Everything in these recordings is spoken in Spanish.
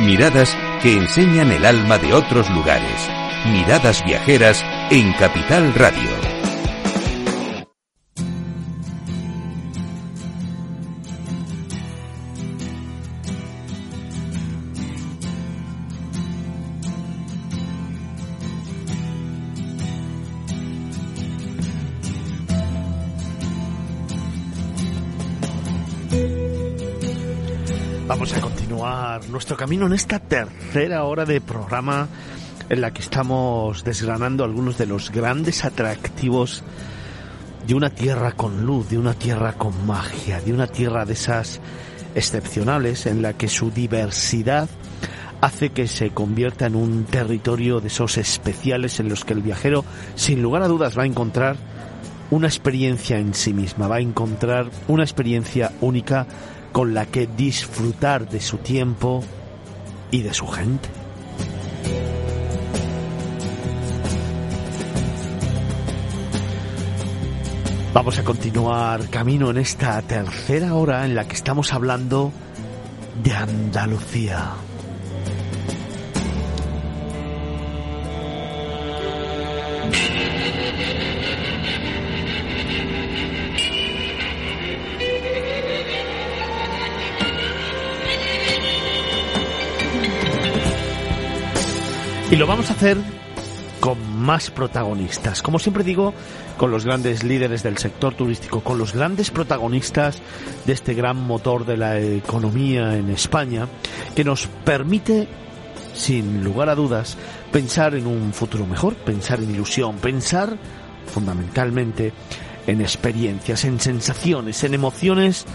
Miradas que enseñan el alma de otros lugares. Miradas viajeras en Capital Radio. Nuestro camino en esta tercera hora de programa en la que estamos desgranando algunos de los grandes atractivos de una tierra con luz, de una tierra con magia, de una tierra de esas excepcionales en la que su diversidad hace que se convierta en un territorio de esos especiales en los que el viajero sin lugar a dudas va a encontrar una experiencia en sí misma, va a encontrar una experiencia única con la que disfrutar de su tiempo y de su gente. Vamos a continuar camino en esta tercera hora en la que estamos hablando de Andalucía. Y lo vamos a hacer con más protagonistas. Como siempre digo, con los grandes líderes del sector turístico, con los grandes protagonistas de este gran motor de la economía en España, que nos permite, sin lugar a dudas, pensar en un futuro mejor, pensar en ilusión, pensar fundamentalmente en experiencias, en sensaciones, en emociones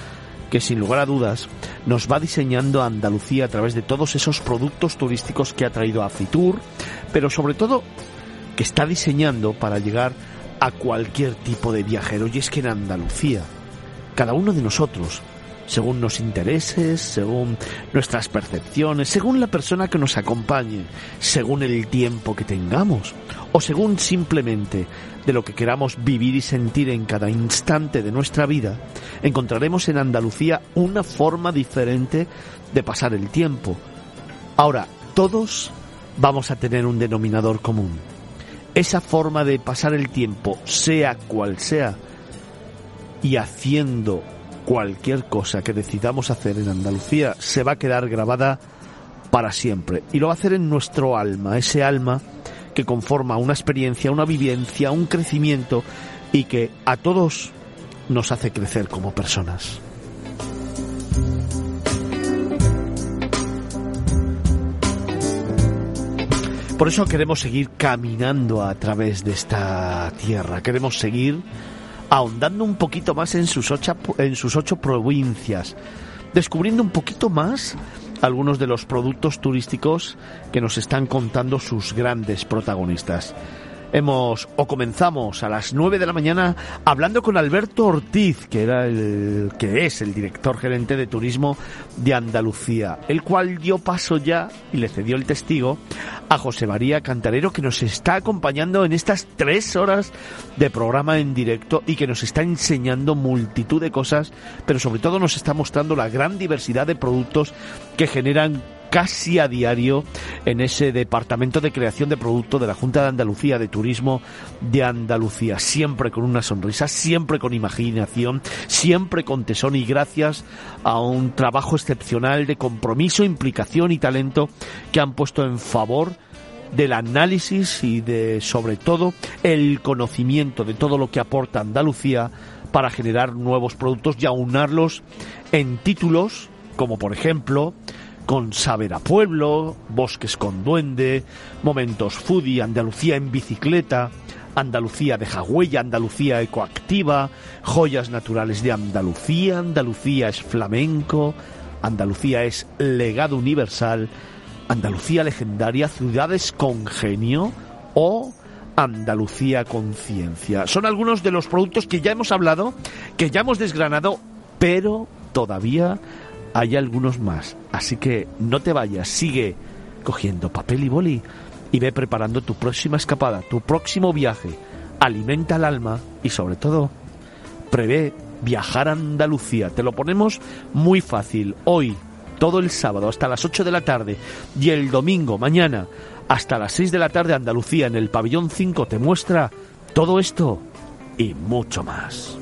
que sin lugar a dudas nos va diseñando Andalucía a través de todos esos productos turísticos que ha traído a Fitur, pero sobre todo que está diseñando para llegar a cualquier tipo de viajero. Y es que en Andalucía, cada uno de nosotros, según los intereses, según nuestras percepciones, según la persona que nos acompañe, según el tiempo que tengamos, o según simplemente de lo que queramos vivir y sentir en cada instante de nuestra vida, encontraremos en Andalucía una forma diferente de pasar el tiempo. Ahora, todos vamos a tener un denominador común. Esa forma de pasar el tiempo, sea cual sea, y haciendo cualquier cosa que decidamos hacer en Andalucía, se va a quedar grabada para siempre. Y lo va a hacer en nuestro alma, ese alma que conforma una experiencia, una vivencia, un crecimiento y que a todos nos hace crecer como personas. Por eso queremos seguir caminando a través de esta tierra, queremos seguir ahondando un poquito más en sus ocho, en sus ocho provincias, descubriendo un poquito más algunos de los productos turísticos que nos están contando sus grandes protagonistas. Hemos o comenzamos a las 9 de la mañana hablando con Alberto Ortiz, que era el que es el director gerente de turismo de Andalucía, el cual dio paso ya y le cedió el testigo a José María Cantarero que nos está acompañando en estas tres horas de programa en directo y que nos está enseñando multitud de cosas, pero sobre todo nos está mostrando la gran diversidad de productos que generan casi a diario en ese departamento de creación de producto de la Junta de Andalucía de Turismo de Andalucía, siempre con una sonrisa, siempre con imaginación, siempre con tesón y gracias a un trabajo excepcional de compromiso, implicación y talento que han puesto en favor del análisis y de sobre todo el conocimiento de todo lo que aporta Andalucía para generar nuevos productos y aunarlos en títulos como por ejemplo con Saber a Pueblo, Bosques con Duende, Momentos Foodie, Andalucía en bicicleta, Andalucía de Jagüella, Andalucía ecoactiva, Joyas naturales de Andalucía, Andalucía es flamenco, Andalucía es legado universal, Andalucía legendaria, ciudades con genio o Andalucía conciencia. Son algunos de los productos que ya hemos hablado, que ya hemos desgranado, pero todavía hay algunos más. Así que no te vayas, sigue cogiendo papel y boli y ve preparando tu próxima escapada, tu próximo viaje. Alimenta el alma y sobre todo, prevé viajar a Andalucía. Te lo ponemos muy fácil. Hoy, todo el sábado hasta las 8 de la tarde y el domingo mañana hasta las 6 de la tarde Andalucía en el pabellón 5 te muestra todo esto y mucho más.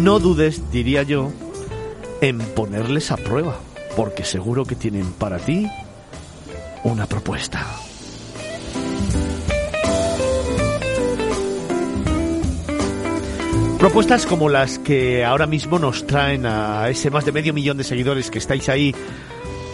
No dudes, diría yo, en ponerles a prueba, porque seguro que tienen para ti una propuesta. Propuestas como las que ahora mismo nos traen a ese más de medio millón de seguidores que estáis ahí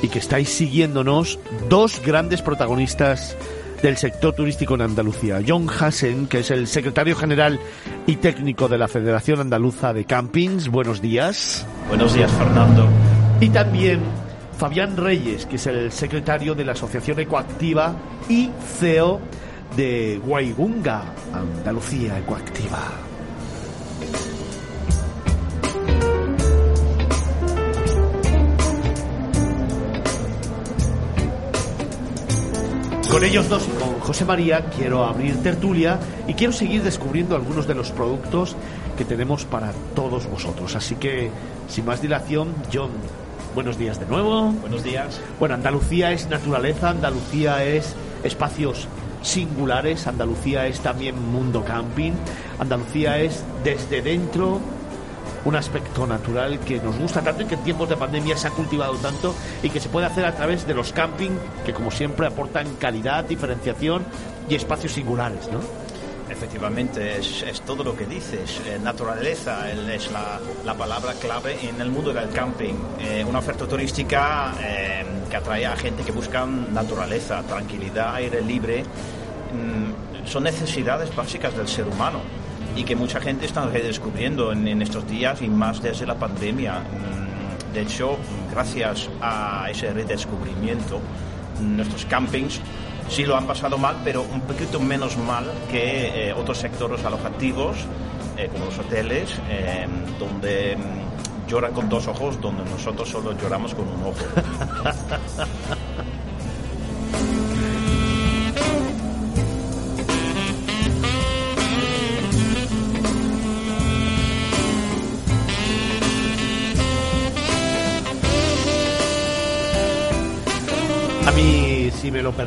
y que estáis siguiéndonos, dos grandes protagonistas del sector turístico en Andalucía. John Hassen, que es el secretario general y técnico de la Federación Andaluza de Campings. Buenos días. Buenos días, Fernando. Y también Fabián Reyes, que es el secretario de la Asociación Ecoactiva y CEO de Guaigunga, Andalucía Ecoactiva. Con ellos dos y con José María quiero abrir tertulia y quiero seguir descubriendo algunos de los productos que tenemos para todos vosotros. Así que, sin más dilación, John, buenos días de nuevo. Buenos días. Bueno, Andalucía es naturaleza, Andalucía es espacios singulares, Andalucía es también mundo camping, Andalucía es desde dentro un aspecto natural que nos gusta tanto y que en tiempos de pandemia se ha cultivado tanto y que se puede hacer a través de los camping que como siempre aportan calidad, diferenciación y espacios singulares, ¿no? Efectivamente, es, todo lo que dices. Eh, naturaleza es la, palabra clave en el mundo del camping. Eh, una oferta turística eh, que atrae a gente que busca naturaleza, tranquilidad, aire libre. Mm, son necesidades básicas del ser humano y que mucha gente está redescubriendo en, estos días y más desde la pandemia. Mm, de hecho, gracias a ese redescubrimiento, nuestros campings sí lo han pasado mal, pero un poquito menos mal que eh, otros sectores alojativos, eh, como los hoteles, eh, donde mm, lloran con dos ojos, donde nosotros solo lloramos con un ojo.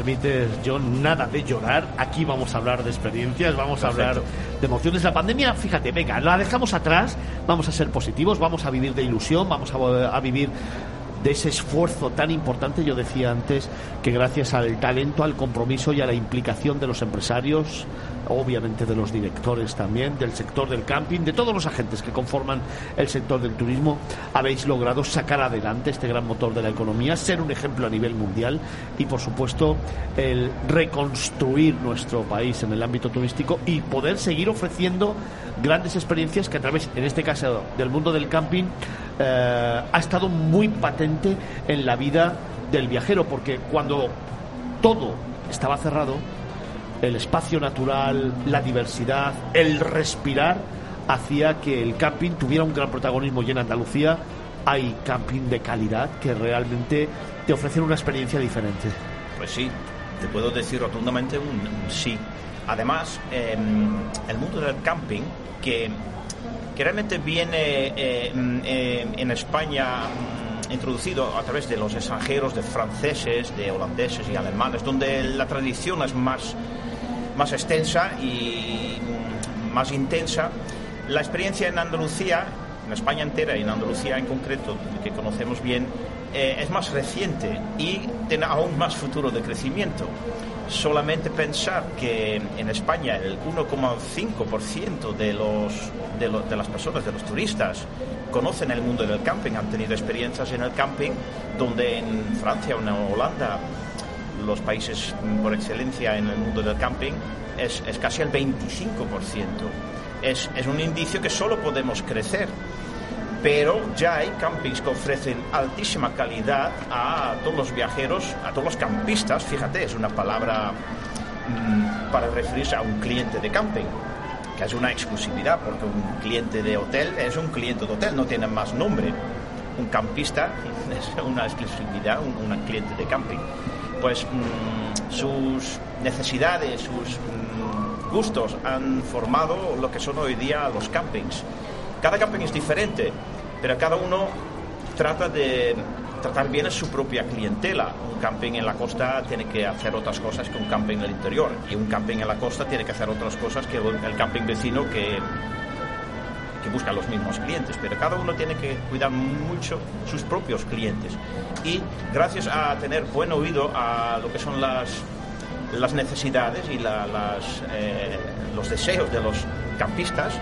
permites, John, nada de llorar. Aquí vamos a hablar de experiencias, vamos a hablar de emociones. La pandemia, fíjate, venga, la dejamos atrás, vamos a ser positivos, vamos a vivir de ilusión, vamos a, a vivir de ese esfuerzo tan importante. Yo decía antes que gracias al talento, al compromiso y a la implicación de los empresarios, obviamente de los directores también, del sector del camping, de todos los agentes que conforman el sector del turismo, habéis logrado sacar adelante este gran motor de la economía, ser un ejemplo a nivel mundial y, por supuesto, el reconstruir nuestro país en el ámbito turístico y poder seguir ofreciendo grandes experiencias que a través, en este caso, del mundo del camping, eh, ha estado muy patente en la vida del viajero, porque cuando todo estaba cerrado, el espacio natural, la diversidad, el respirar, hacía que el camping tuviera un gran protagonismo y en Andalucía hay camping de calidad que realmente te ofrecen una experiencia diferente. Pues sí, te puedo decir rotundamente un, sí. Además, em, el mundo del camping, que, que realmente viene eh, eh, en España mm, introducido a través de los extranjeros, de franceses, de holandeses y alemanes, donde la tradición es más más extensa y más intensa. La experiencia en Andalucía, en España entera y en Andalucía en concreto, que conocemos bien, eh, es más reciente y tiene aún más futuro de crecimiento. Solamente pensar que en España el 1,5% de, los, de, las personas, de los turistas, conocen el mundo del camping, han tenido experiencias en el camping, donde en Francia o en Holanda los países por excelencia en el mundo del camping, es, es casi el 25%. Es, es un indicio que solo podemos crecer pero ya hay campings que ofrecen altísima calidad a todos los viajeros, a todos los campistas, fíjate, es una palabra mm, para referirse a un cliente de camping, que es una exclusividad, porque un cliente de hotel es un cliente de hotel, no tiene más nombre. Un campista es una exclusividad, un, cliente de camping pues mm, sus necesidades, sus mm, gustos han formado lo que son hoy día los campings. Cada camping es diferente, pero cada uno trata de tratar bien a su propia clientela. Un camping en la costa tiene que hacer otras cosas que un camping en el interior y un camping en la costa tiene que hacer otras cosas que el camping vecino que que busca los mismos clientes, pero cada uno tiene que cuidar mucho sus propios clientes. Y gracias a tener buen oído a lo que son las, las necesidades y las, eh, los deseos de los campistas,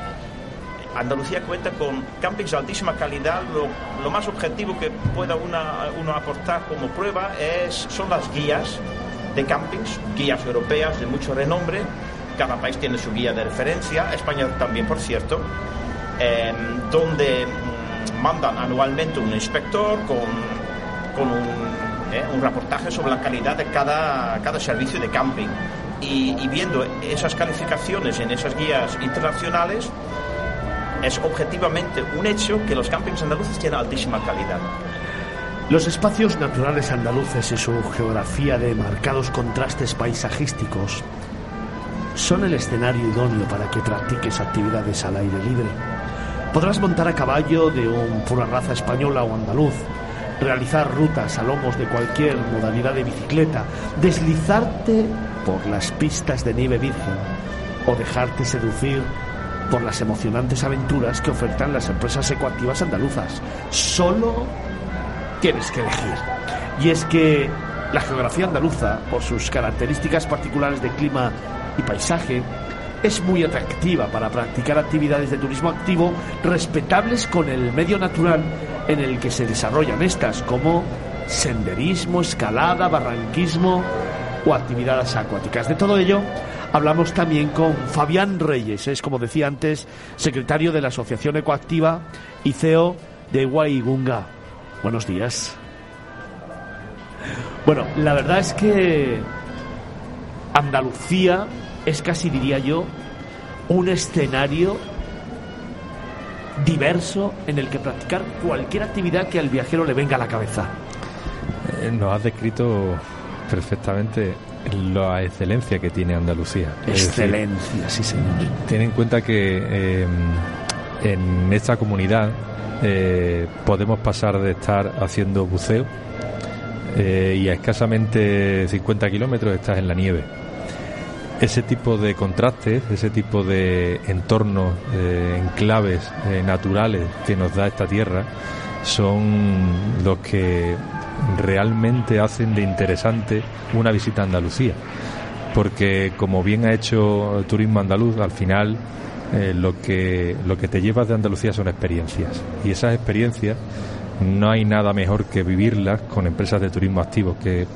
Andalucía cuenta con campings de altísima calidad. Lo, más objetivo que pueda uno aportar como prueba es, son las guías de campings, guías europeas de mucho renombre. Cada país tiene su guía de referencia, España también, por cierto. Em, donde mm, mandan anualmente un inspector con, eh, un, reportaje sobre la calidad de cada, servicio de camping. Y, viendo esas calificaciones en esas guías internacionales, es objetivamente un hecho que los campings andaluces tienen altísima calidad. Los espacios naturales andaluces y su geografía de marcados contrastes paisajísticos son el escenario idóneo para que practiques actividades al aire libre Podrás montar a caballo de un pura raza española o andaluz, realizar rutas a lomos de cualquier modalidad de bicicleta, deslizarte por las pistas de nieve virgen o dejarte seducir por las emocionantes aventuras que ofertan las empresas ecoactivas andaluzas. Solo tienes que elegir. Y es que la geografía andaluza, por sus características particulares de clima y paisaje, es muy atractiva para practicar actividades de turismo activo respetables con el medio natural en el que se desarrollan estas, como senderismo, escalada, barranquismo o actividades acuáticas. De todo ello hablamos también con Fabián Reyes, es como decía antes, secretario de la Asociación Ecoactiva y CEO de Guaigunga. Buenos días. Bueno, la verdad es que Andalucía es casi, diría yo, un escenario diverso en el que practicar cualquier actividad que al viajero le venga a la cabeza. Eh, nos has descrito perfectamente la excelencia que tiene Andalucía. Excelencia, sí señor. Ten en cuenta que em, en esta comunidad eh, podemos pasar de estar haciendo buceo eh, y a escasamente 50 kilómetros estás en la nieve ese tipo de contrastes, ese tipo de entornos, eh, enclaves naturales que nos da esta tierra, son los que realmente hacen de interesante una visita a Andalucía. Porque como bien ha hecho Turismo Andaluz, al final eh, lo, que, lo que te llevas de Andalucía son experiencias. Y esas experiencias no hay nada mejor que vivirlas con empresas de turismo activo que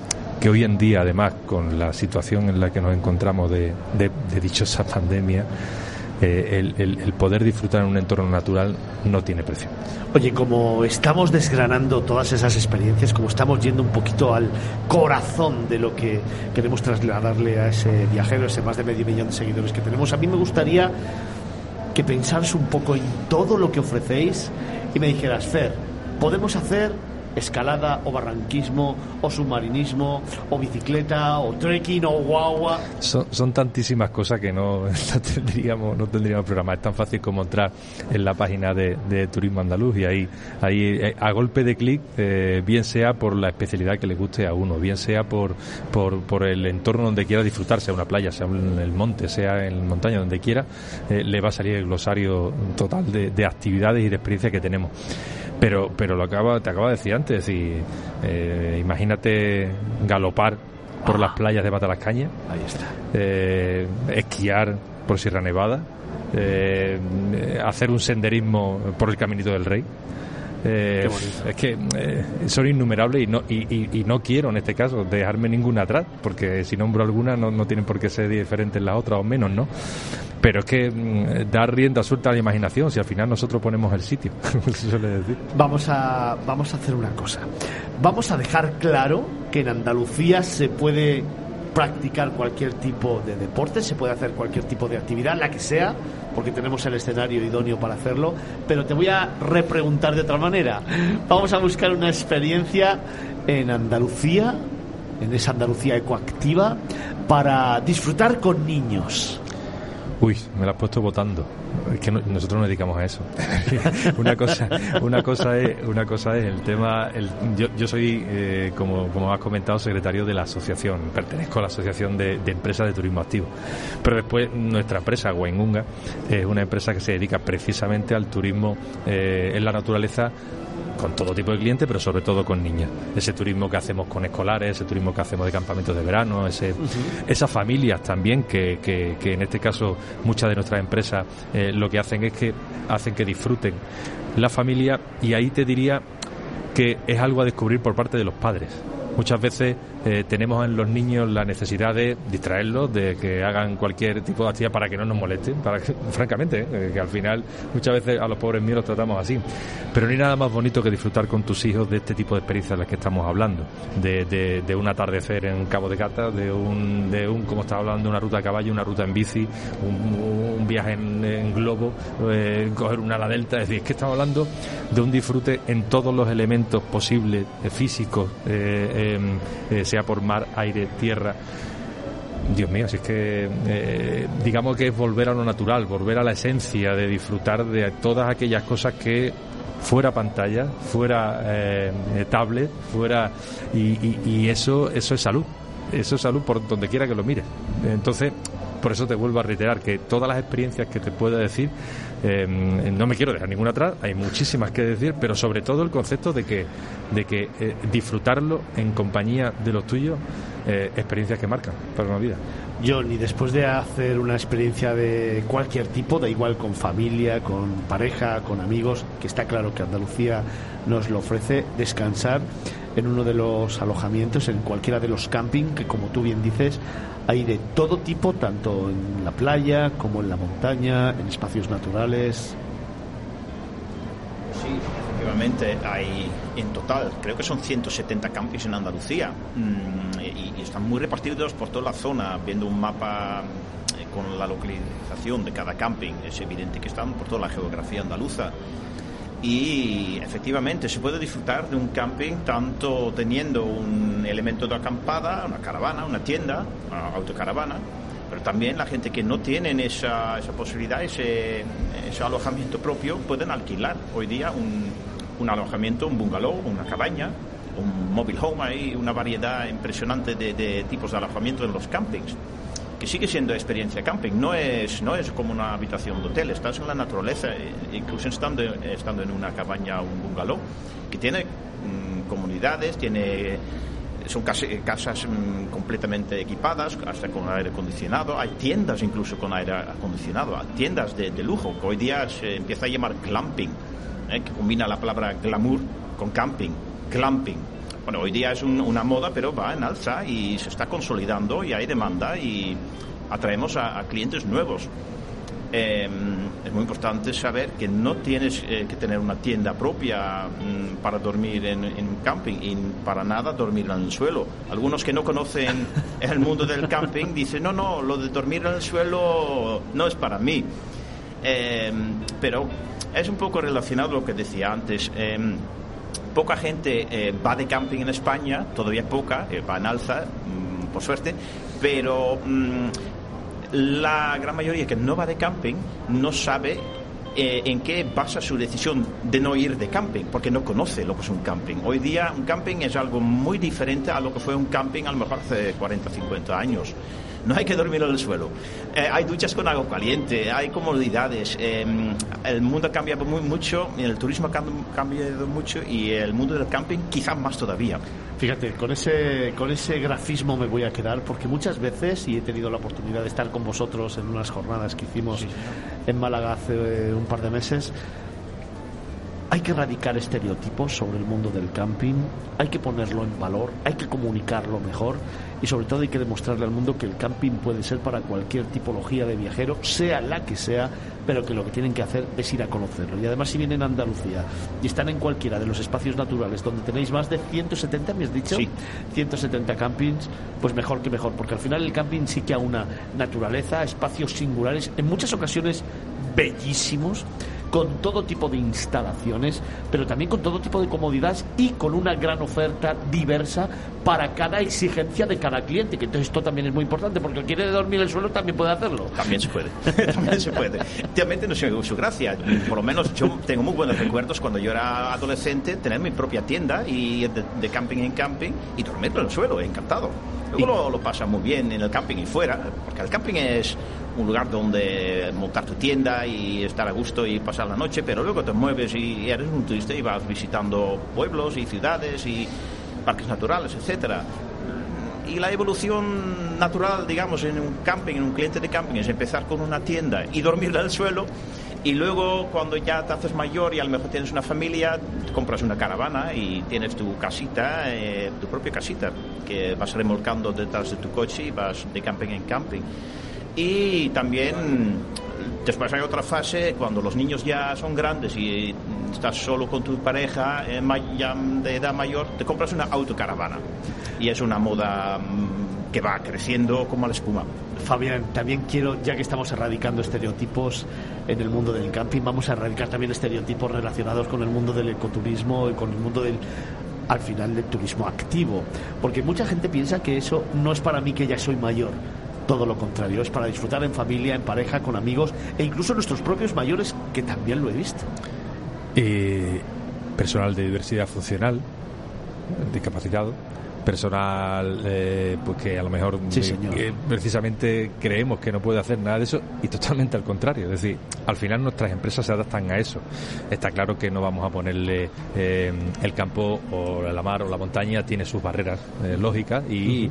que hoy en día, además, con la situación en la que nos encontramos de, dichosa pandemia, eh, el, poder disfrutar en un entorno natural no tiene precio. Oye, como estamos desgranando todas esas experiencias, como estamos yendo un poquito al corazón de lo que queremos trasladarle a ese viajero, ese más de medio millón de seguidores que tenemos, a mí me gustaría que pensaras un poco en todo lo que ofrecéis y me dijeras, Fer, podemos hacer escalada o barranquismo o submarinismo o bicicleta o trekking o guagua. Son, tantísimas cosas que no, tendríamos no tendríamos programa. Es tan fácil como entrar en la página de, Turismo Andaluz y ahí, ahí eh, a golpe de clic, eh, bien sea por la especialidad que le guste a uno, bien sea por, por, el entorno donde quiera disfrutar, sea una playa, sea en el monte, sea en montaña, donde quiera, eh, le va a salir el glosario total de, de actividades y de experiencias que tenemos. Pero, pero lo acaba, te acabo de decir antes, y, eh, imagínate galopar por las playas de Matalascaña, Ahí está. Eh, esquiar por Sierra Nevada, eh, hacer un senderismo por el Caminito del Rey. Eh, es que eh, son innumerables y no, y, no quiero en este caso dejarme ninguna atrás, porque si nombro alguna no, no tienen por qué ser diferentes las otras o menos, ¿no? Pero es que mm, dar rienda suelta a la imaginación si al final nosotros ponemos el sitio, se suele decir. Vamos a, vamos a hacer una cosa. Vamos a dejar claro que en Andalucía se puede practicar cualquier tipo de deporte, se puede hacer cualquier tipo de actividad, la que sea, porque tenemos el escenario idóneo para hacerlo, pero te voy a repreguntar de otra manera. Vamos a buscar una experiencia en Andalucía, en esa Andalucía ecoactiva, para disfrutar con niños. Uy, me la has puesto votando. Es que nosotros nos dedicamos a eso. una cosa, una cosa es, una cosa es el tema. Yo, yo soy, eh, como, como has comentado, secretario de la asociación. Pertenezco a la asociación de, empresas de turismo activo. Pero después nuestra empresa, Waingunga, es una empresa que se dedica precisamente al turismo eh, en la naturaleza con todo tipo de clientes, pero sobre todo con niñas. Ese turismo que hacemos con escolares, ese turismo que hacemos de campamentos de verano, ese, esas familias también que, que, en este caso muchas de nuestras empresas eh, lo que hacen es que hacen que disfruten la familia y ahí te diría que es algo a descubrir por parte de los padres. Muchas veces eh, tenemos en los niños la necesidad de distraerlos, de que hagan cualquier tipo de actividad para que no nos molesten, para que, francamente, eh, que al final muchas veces a los pobres míos los tratamos así. Pero no hay nada más bonito que disfrutar con tus hijos de este tipo de experiencias de las que estamos hablando, de, de, un atardecer en Cabo de Gata, de un, de un, como estaba hablando, una ruta a caballo, una ruta en bici, un, viaje en, globo, eh, coger una ala delta, es decir, es que estamos hablando de un disfrute en todos los elementos posibles, físicos, em, sea por mar, aire, tierra. Dios mío, si es que eh, digamos que es volver a lo natural, volver a la esencia de disfrutar de todas aquellas cosas que fuera pantalla, fuera eh, tablet, fuera y, eso eso es salud, eso es salud por donde quiera que lo mires. Entonces por eso te vuelvo a reiterar que todas las experiencias que te pueda decir, em, no me quiero dejar ninguna atrás, hay muchísimas que decir, pero sobre todo el concepto de que, de que eh, disfrutarlo en compañía de los tuyos, eh, experiencias que marcan para una vida. John, y después de hacer una experiencia de cualquier tipo, da igual con familia, con pareja, con amigos, que está claro que Andalucía nos lo ofrece, descansar en uno de los alojamientos, en cualquiera de los camping, que como tú bien dices, hay de todo tipo, tanto en la playa como en la montaña, en espacios naturales. Sí, efectivamente, hay en total, creo que son 170 campings en Andalucía. Mm, y, están muy repartidos por toda la zona, viendo un mapa eh, con la localización de cada camping, es evidente que están por toda la geografía andaluza y efectivamente se puede disfrutar de un camping tanto teniendo un elemento de acampada, una caravana, una tienda, una autocaravana, pero también la gente que no tienen esa, esa posibilidad, ese, alojamiento propio, pueden alquilar hoy día un, un alojamiento, un bungalow, una cabaña, un mobile home, hay una variedad impresionante de, de tipos de alojamiento en los campings que sigue siendo experiencia camping, no es, no es como una habitación de hotel, estás en la naturaleza, eh, incluso estando, estando en una cabaña o un bungalow, que tiene mm, comunidades, tiene son casas mm, completamente equipadas, hasta con aire acondicionado. Hay tiendas incluso con aire acondicionado, tiendas de, lujo, que hoy día se empieza a llamar glamping, eh, que combina la palabra glamour con camping, glamping. Bueno, hoy día es una moda, pero va en alza y se está consolidando y hay demanda y atraemos a, clientes nuevos. Em, es muy importante saber que no tienes eh, que tener una tienda propia mm, para dormir en, en, camping y para nada dormir en el suelo. Algunos que no conocen el mundo del camping dicen, no, no, lo de dormir en el suelo no es para mí. Em, pero es un poco relacionado a lo que decía antes. Poca gente eh, va de camping en España, todavía poca, eh, va en alza, mm, por suerte, pero mm, la gran mayoría que no va de camping no sabe eh, en qué basa su decisión de no ir de camping, porque no conoce lo que es un camping. Hoy día un camping es algo muy diferente a lo que fue un camping a lo mejor hace 40, 50 años no hay que dormir en el suelo. Eh, hay duchas con agua caliente, hay comodidades. Eh, el mundo ha cambiado muy, mucho, el turismo ha cambiado mucho y el mundo del camping quizás más todavía. Fíjate, con ese, con ese grafismo me voy a quedar porque muchas veces, y he tenido la oportunidad de estar con vosotros en unas jornadas que hicimos en Málaga hace eh, un par de meses, hay que erradicar estereotipos sobre el mundo del camping, hay que ponerlo en valor, hay que comunicarlo mejor y sobre todo hay que demostrarle al mundo que el camping puede ser para cualquier tipología de viajero, sea la que sea, pero que lo que tienen que hacer es ir a conocerlo. Y además si vienen a Andalucía y están en cualquiera de los espacios naturales donde tenéis más de 170, me has dicho, sí. 170 campings, pues mejor que mejor, porque al final el camping sí que a una naturaleza, espacios singulares, en muchas ocasiones bellísimos con todo tipo de instalaciones, pero también con todo tipo de comodidades y con una gran oferta diversa para cada exigencia de cada cliente, que entonces esto también es muy importante, porque el quiere dormir en el suelo también puede hacerlo. También se puede, también se puede. Realmente no sé su gracia, por lo menos yo tengo muy buenos recuerdos cuando yo era adolescente, tener mi propia tienda y de, de camping en camping y dormir en el suelo, encantado. Luego lo, lo pasa muy bien en el camping y fuera, porque el camping es un lugar donde montar tu tienda y estar a gusto y pasar la noche, pero luego te mueves y eres un turista y vas visitando pueblos y ciudades y parques naturales, etcétera. Y la evolución natural, digamos, en un camping, en un cliente de camping, es empezar con una tienda y dormir en el suelo. Y luego, cuando ya te haces mayor y a lo mejor tienes una familia, compras una caravana y tienes tu casita, eh, tu propia casita, que vas remolcando detrás de tu coche y vas de camping en camping. Y también después hay otra fase cuando los niños ya son grandes y estás solo con tu pareja eh, ya de edad mayor, te compras una autocaravana. Y es una moda mm, que va creciendo como la espuma. Fabián, también quiero, ya que estamos erradicando estereotipos en el mundo del camping, vamos a erradicar también estereotipos relacionados con el mundo del ecoturismo y con el mundo del al final del turismo activo, porque mucha gente piensa que eso no es para mí que ya soy mayor. Todo lo contrario, es para disfrutar en familia, en pareja, con amigos e incluso nuestros propios mayores, que también lo he visto. Eh, personal de diversidad funcional, discapacitado, personal eh, pues que a lo mejor eh, precisamente creemos que no puede hacer nada de eso y totalmente al contrario. Es decir, al final nuestras empresas se adaptan a eso. Está claro que no vamos a ponerle eh, el campo o la mar o la montaña tiene sus barreras lógicas y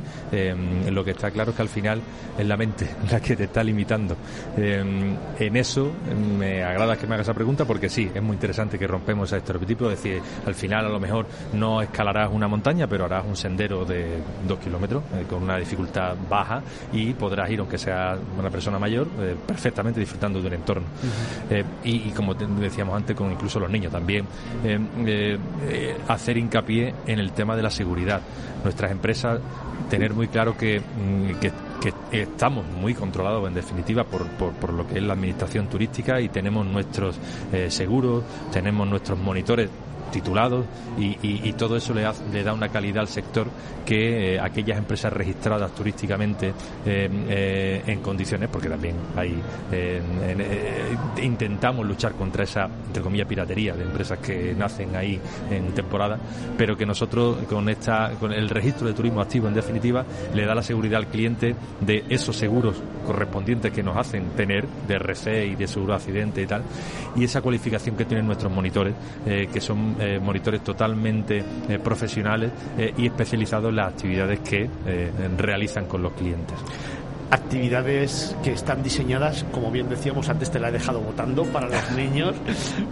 lo que está claro es que al final es la mente la que te está limitando. en eso me agrada que me hagas esa pregunta porque sí, es muy interesante que rompemos ese estereotipo. Es decir, al final a lo mejor no escalarás una montaña, pero harás un sendero de dos kilómetros eh, con una dificultad baja y podrás ir, aunque sea una persona mayor, eh, perfectamente disfrutando de un entorno. Eh, y, como decíamos antes, con incluso los niños también, hacer hincapié en el tema de la seguridad. Nuestras empresas, tener muy claro que, mm, que, estamos muy controlados, en definitiva, por, por, por, lo que es la administración turística y tenemos nuestros seguros, tenemos nuestros monitores titulados y, todo eso le, le, da una calidad al sector que eh, aquellas empresas registradas turísticamente eh, eh, en condiciones, porque también hay intentamos luchar contra esa entre comillas piratería de empresas que nacen ahí en temporada, pero que nosotros con esta con el registro de turismo activo en definitiva le da la seguridad al cliente de esos seguros correspondientes que nos hacen tener de RC y de seguro de accidente y tal y esa cualificación que tienen nuestros monitores que son eh, monitores totalmente eh, profesionales eh, y especializados en las actividades que realizan con los clientes actividades que están diseñadas, como bien decíamos antes, te la he dejado votando para los niños,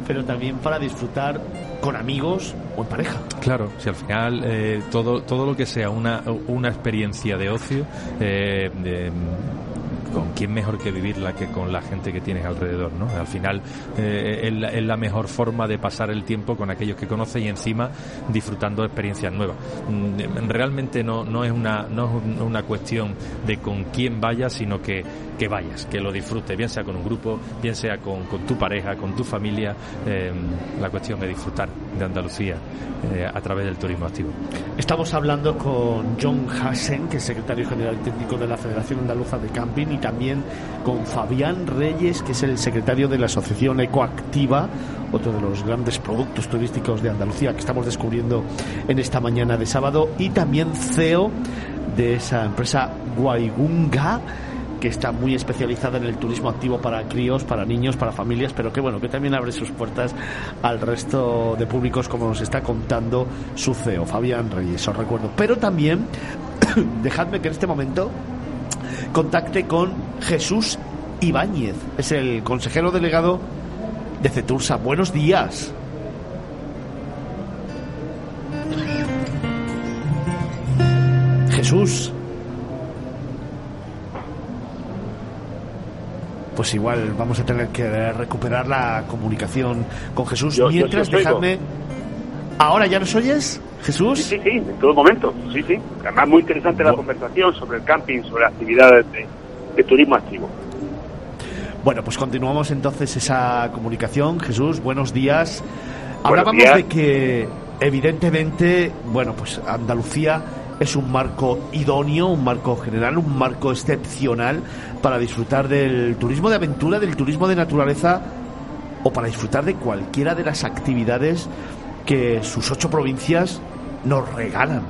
pero también para disfrutar con amigos o en pareja. Claro, si al final todo todo lo que sea una, una experiencia de ocio eh, con quién mejor que vivirla que con la gente que tienes alrededor, ¿no? Al final eh, es, la, mejor forma de pasar el tiempo con aquellos que conoces y encima disfrutando de experiencias nuevas. Mm, realmente no, no, es una, no una cuestión de con quién vayas, sino que, que vayas, que lo disfrutes, bien sea con un grupo, bien sea con, tu pareja, con tu familia. Eh, la cuestión es disfrutar de Andalucía eh, a través del turismo activo. Estamos hablando con John Hassen, que es secretario general técnico de la Federación Andaluza de Camping, también con Fabián Reyes, que es el secretario de la Asociación Ecoactiva, otro de los grandes productos turísticos de Andalucía que estamos descubriendo en esta mañana de sábado, y también CEO de esa empresa Guaigunga que está muy especializada en el turismo activo para críos, para niños, para familias, pero que bueno, que también abre sus puertas al resto de públicos, como nos está contando su CEO, Fabián Reyes, os recuerdo. Pero también, dejadme que en este momento contacte con Jesús Ibáñez, es el consejero delegado de Cetursa. Buenos días. Jesús. pues igual vamos a tener que recuperar la comunicación con Jesús. Mientras, dejadme. ¿Ahora ya nos oyes, Jesús? Sí, sí, sí, en todo momento. Sí, sí. Además, muy interesante la conversación sobre el camping, sobre actividades de, turismo activo. Bueno, pues continuamos entonces esa comunicación. Jesús, buenos días. Hablábamos de que evidentemente, bueno, pues Andalucía es un marco idóneo, un marco general, un marco excepcional para disfrutar del turismo de aventura, del turismo de naturaleza o para disfrutar de cualquiera de las actividades que sus ocho provincias nos regalan.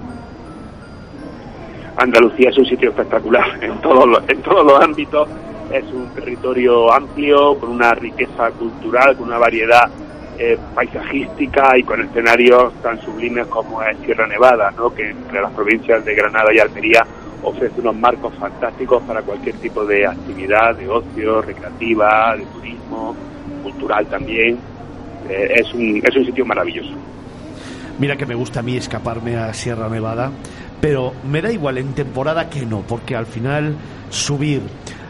Andalucía es un sitio espectacular en todos los, en todos los ámbitos. Es un territorio amplio, con una riqueza cultural, con una variedad eh, paisajística y con escenarios tan sublimes como es Sierra Nevada, ¿no? que entre las provincias de Granada y Almería ofrece unos marcos fantásticos para cualquier tipo de actividad, de ocio, recreativa, de turismo, cultural también. Eh, es, un, es un sitio maravilloso. Mira que me gusta a mí escaparme a Sierra Nevada, pero me da igual en temporada que no, porque al final subir,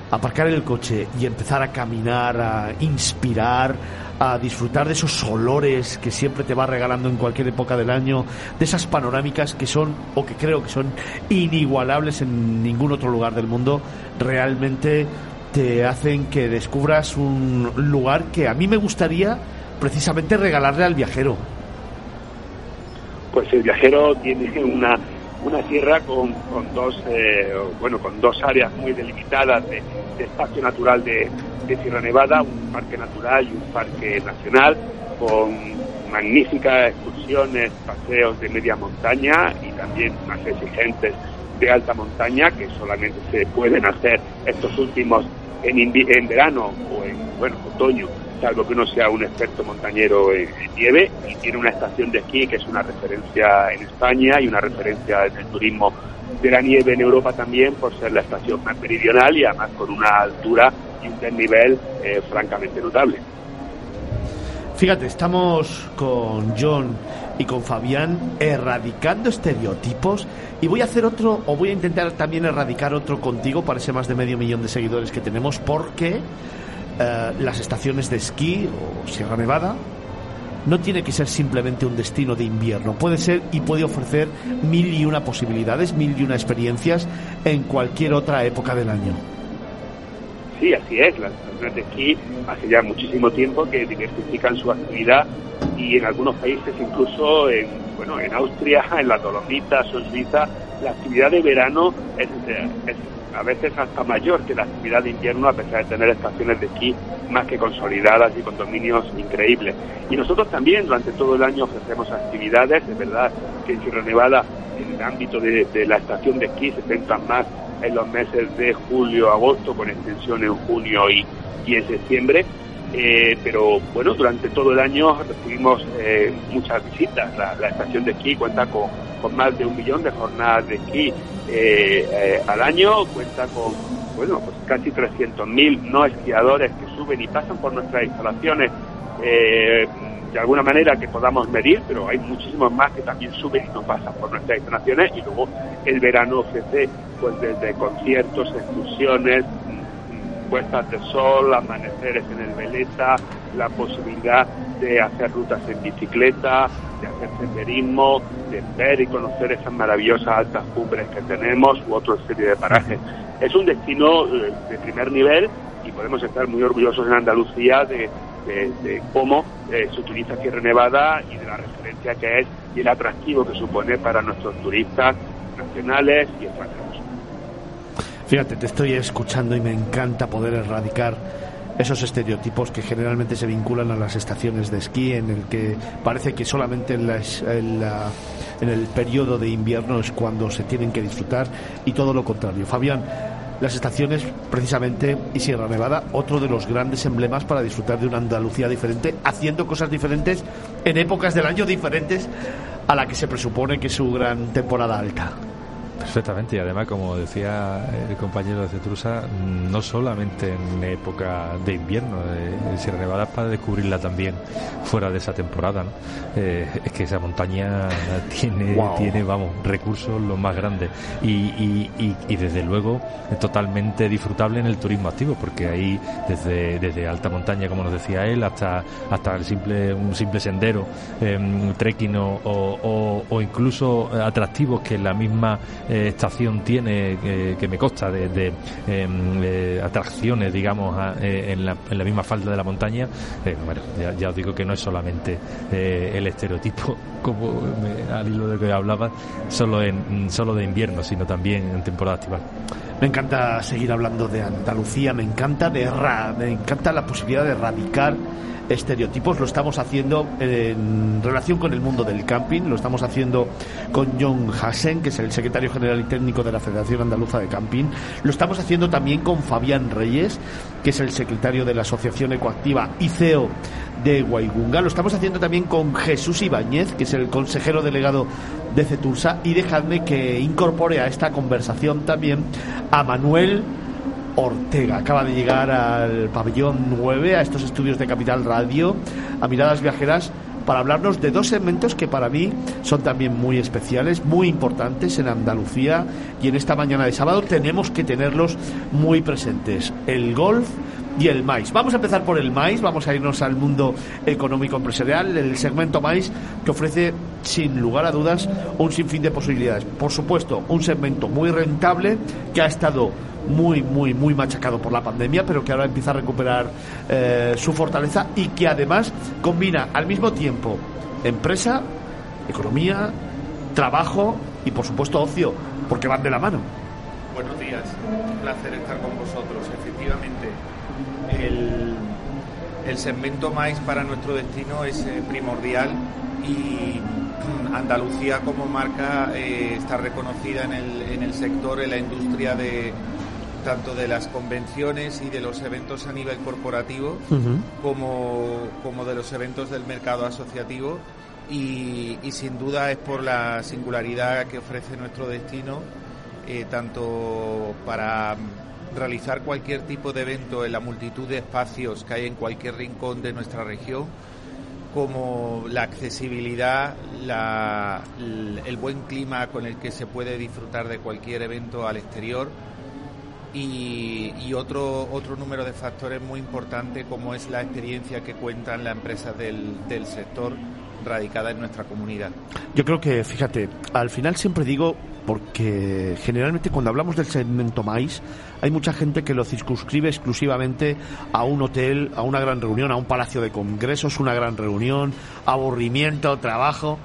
aparcar el coche y empezar a caminar, a inspirar, a disfrutar de esos olores que siempre te va regalando en cualquier época del año, de esas panorámicas que son, o que creo que son inigualables en ningún otro lugar del mundo, realmente te hacen que descubras un lugar que a mí me gustaría precisamente regalarle al viajero. Pues el viajero tiene una una sierra con, con dos eh, bueno con dos áreas muy delimitadas de, espacio natural de, de, Sierra Nevada, un parque natural y un parque nacional, con magníficas excursiones, paseos de media montaña y también más exigentes de alta montaña que solamente se pueden hacer estos últimos en, en verano o en bueno otoño salvo que uno sea un experto montañero en, nieve, y tiene una estación de esquí que es una referencia en España y una referencia en el turismo de la nieve en Europa también, por ser la estación más meridional y además con una altura y un desnivel eh, francamente notable. Fíjate, estamos con John y con Fabián erradicando estereotipos y voy a hacer otro, o voy a intentar también erradicar otro contigo para ese más de medio millón de seguidores que tenemos, porque eh, las estaciones de esquí o Sierra Nevada no tiene que ser simplemente un destino de invierno, puede ser y puede ofrecer mil y una posibilidades, mil y una experiencias en cualquier otra época del año. Sí, así es, las estaciones de esquí hace ya muchísimo tiempo que diversifican su actividad y en algunos países, incluso en, bueno, en Austria, en las Dolomitas o en Suiza, la actividad de verano es, es a veces hasta mayor que la actividad de invierno, a pesar de tener estaciones de esquí más que consolidadas y con dominios increíbles. Y nosotros también durante todo el año ofrecemos actividades, es verdad que en Sierra Nevada, en el ámbito de, la estación de esquí, se centran más en los meses de julio, agosto, con extensión en junio y, y en septiembre, eh, pero bueno, durante todo el año recibimos eh, muchas visitas. La, estación de esquí cuenta con, más de un millón de jornadas de esquí eh, al año, cuenta con bueno, pues casi 300.000 no esquiadores que suben y pasan por nuestras instalaciones de alguna manera que podamos medir, pero hay muchísimos más que también suben y no pasan por nuestras instalaciones y luego el verano ofrece pues desde conciertos, excursiones, puestas de sol, amaneceres en el Veleta, la posibilidad de hacer rutas en bicicleta, de hacer senderismo, de ver y conocer esas maravillosas altas cumbres que tenemos u otra serie de parajes. Es un destino eh, de primer nivel y podemos estar muy orgullosos en Andalucía de, cómo eh, se utiliza Sierra Nevada y de la referencia que es y el atractivo que supone para nuestros turistas nacionales y extranjeros. Fíjate, te estoy escuchando y me encanta poder erradicar esos estereotipos que generalmente se vinculan a las estaciones de esquí, en el que parece que solamente en, en, el periodo de invierno es cuando se tienen que disfrutar y todo lo contrario. Fabián, las estaciones precisamente y Sierra Nevada, otro de los grandes emblemas para disfrutar de una Andalucía diferente, haciendo cosas diferentes en épocas del año diferentes a la que se presupone que es su gran temporada alta. Perfectamente, y además, como decía el compañero de Cetrusa, no solamente en época de invierno, eh, Sierra Nevada es para descubrirla también fuera de esa temporada. Eh, es que esa montaña tiene, tiene vamos, recursos los más grandes y, y, y, desde luego totalmente disfrutable en el turismo activo, porque ahí desde, desde alta montaña, como nos decía él, hasta, hasta el simple, un simple sendero, eh, trekking o, o, o incluso atractivos que la misma eh, estación tiene, que me consta, de, em, atracciones, digamos, en, la, en, la, misma falda de la montaña, bueno, ya, os digo que no es solamente el estereotipo, como al hilo de que hablaba, solo, en, solo de invierno, sino también en temporada estival. Me encanta seguir hablando de Andalucía, me encanta de me encanta la posibilidad de erradicar estereotipos. Lo estamos haciendo en relación con el mundo del camping, lo estamos haciendo con John Hassen, que es el secretario general y técnico de la Federación Andaluza de Camping. Lo estamos haciendo también con Fabián Reyes, que es el secretario de la Asociación Ecoactiva y CEO de Guaygunga. Lo estamos haciendo también con Jesús Ibáñez, que es el consejero delegado de Cetursa. Y dejadme que incorpore a esta conversación también a Manuel Ortega. Acaba de llegar al pabellón 9, a estos estudios de Capital Radio, a Miradas Viajeras, para hablarnos de dos segmentos que para mí son también muy especiales, muy importantes en Andalucía y en esta mañana de sábado tenemos que tenerlos muy presentes. El golf y el maíz. Vamos a empezar por el maíz, vamos a irnos al mundo económico empresarial, el segmento maíz que ofrece sin lugar a dudas un sinfín de posibilidades. Por supuesto, un segmento muy rentable que ha estado muy, muy, muy machacado por la pandemia, pero que ahora empieza a recuperar eh, su fortaleza y que además combina al mismo tiempo empresa, economía, trabajo y por supuesto ocio, porque van de la mano. Buenos días, un placer estar con vosotros. Efectivamente, el, el segmento maíz para nuestro destino es eh, primordial y Andalucía como marca eh, está reconocida en el, en el sector, en la industria de, tanto de las convenciones y de los eventos a nivel corporativo como, de los eventos del mercado asociativo y, sin duda es por la singularidad que ofrece nuestro destino eh, tanto para realizar cualquier tipo de evento en la multitud de espacios que hay en cualquier rincón de nuestra región como la accesibilidad, el buen clima con el que se puede disfrutar de cualquier evento al exterior y, otro, otro número de factores muy importante como es la experiencia que cuentan las empresas del, del sector radicada en nuestra comunidad. Yo creo que, fíjate, al final siempre digo, porque generalmente cuando hablamos del segmento maíz, hay mucha gente que lo circunscribe exclusivamente a un hotel, a una gran reunión, a un palacio de congresos, una gran reunión, aburrimiento, trabajo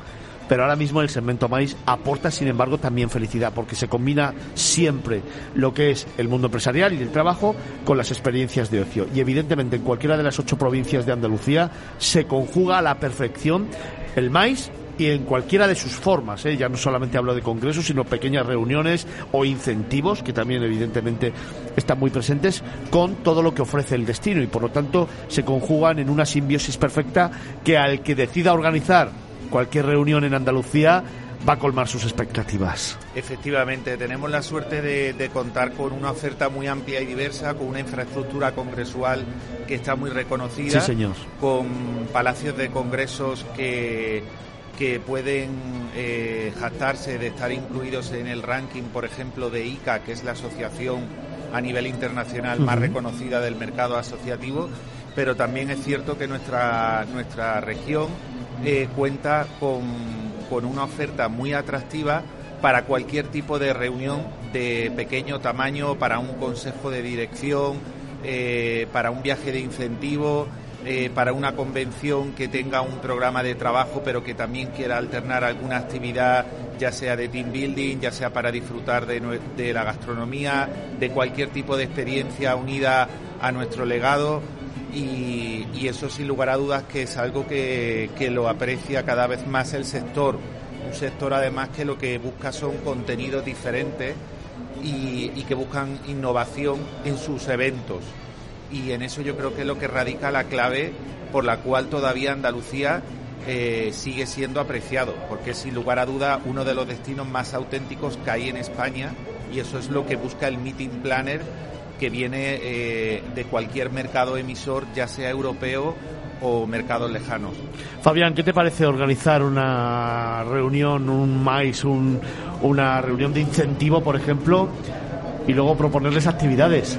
pero ahora mismo el segmento maíz aporta, sin embargo, también felicidad, porque se combina siempre lo que es el mundo empresarial y el trabajo con las experiencias de ocio. Y evidentemente en cualquiera de las ocho provincias de Andalucía se conjuga a la perfección el maíz y en cualquiera de sus formas. ¿eh? Ya no solamente hablo de congresos, sino pequeñas reuniones o incentivos, que también evidentemente están muy presentes, con todo lo que ofrece el destino. Y por lo tanto se conjugan en una simbiosis perfecta que al que decida organizar cualquier reunión en Andalucía va a colmar sus expectativas. Efectivamente, tenemos la suerte de, contar con una oferta muy amplia y diversa, con una infraestructura congresual que está muy reconocida, sí, señor. con palacios de congresos que, que pueden eh, jactarse de estar incluidos en el ranking, por ejemplo, de ICA, que es la asociación a nivel internacional más reconocida del mercado asociativo, pero también es cierto que nuestra, nuestra región eh, cuenta con, con una oferta muy atractiva para cualquier tipo de reunión de pequeño tamaño, para un consejo de dirección, eh, para un viaje de incentivo, eh, para una convención que tenga un programa de trabajo pero que también quiera alternar alguna actividad, ya sea de team building, ya sea para disfrutar de, de la gastronomía, de cualquier tipo de experiencia unida a nuestro legado y, eso sin lugar a dudas que es algo que, lo aprecia cada vez más el sector. Un sector además que lo que busca son contenidos diferentes y, que buscan innovación en sus eventos. Y en eso yo creo que es lo que radica la clave por la cual todavía Andalucía eh, sigue siendo apreciado, porque sin lugar a duda uno de los destinos más auténticos que hay en España y eso es lo que busca el meeting planner que viene eh, de cualquier mercado emisor, ya sea europeo o mercados lejanos. Fabián, ¿qué te parece organizar una reunión, un MAIS, un, una reunión de incentivo, por ejemplo, y luego proponerles actividades?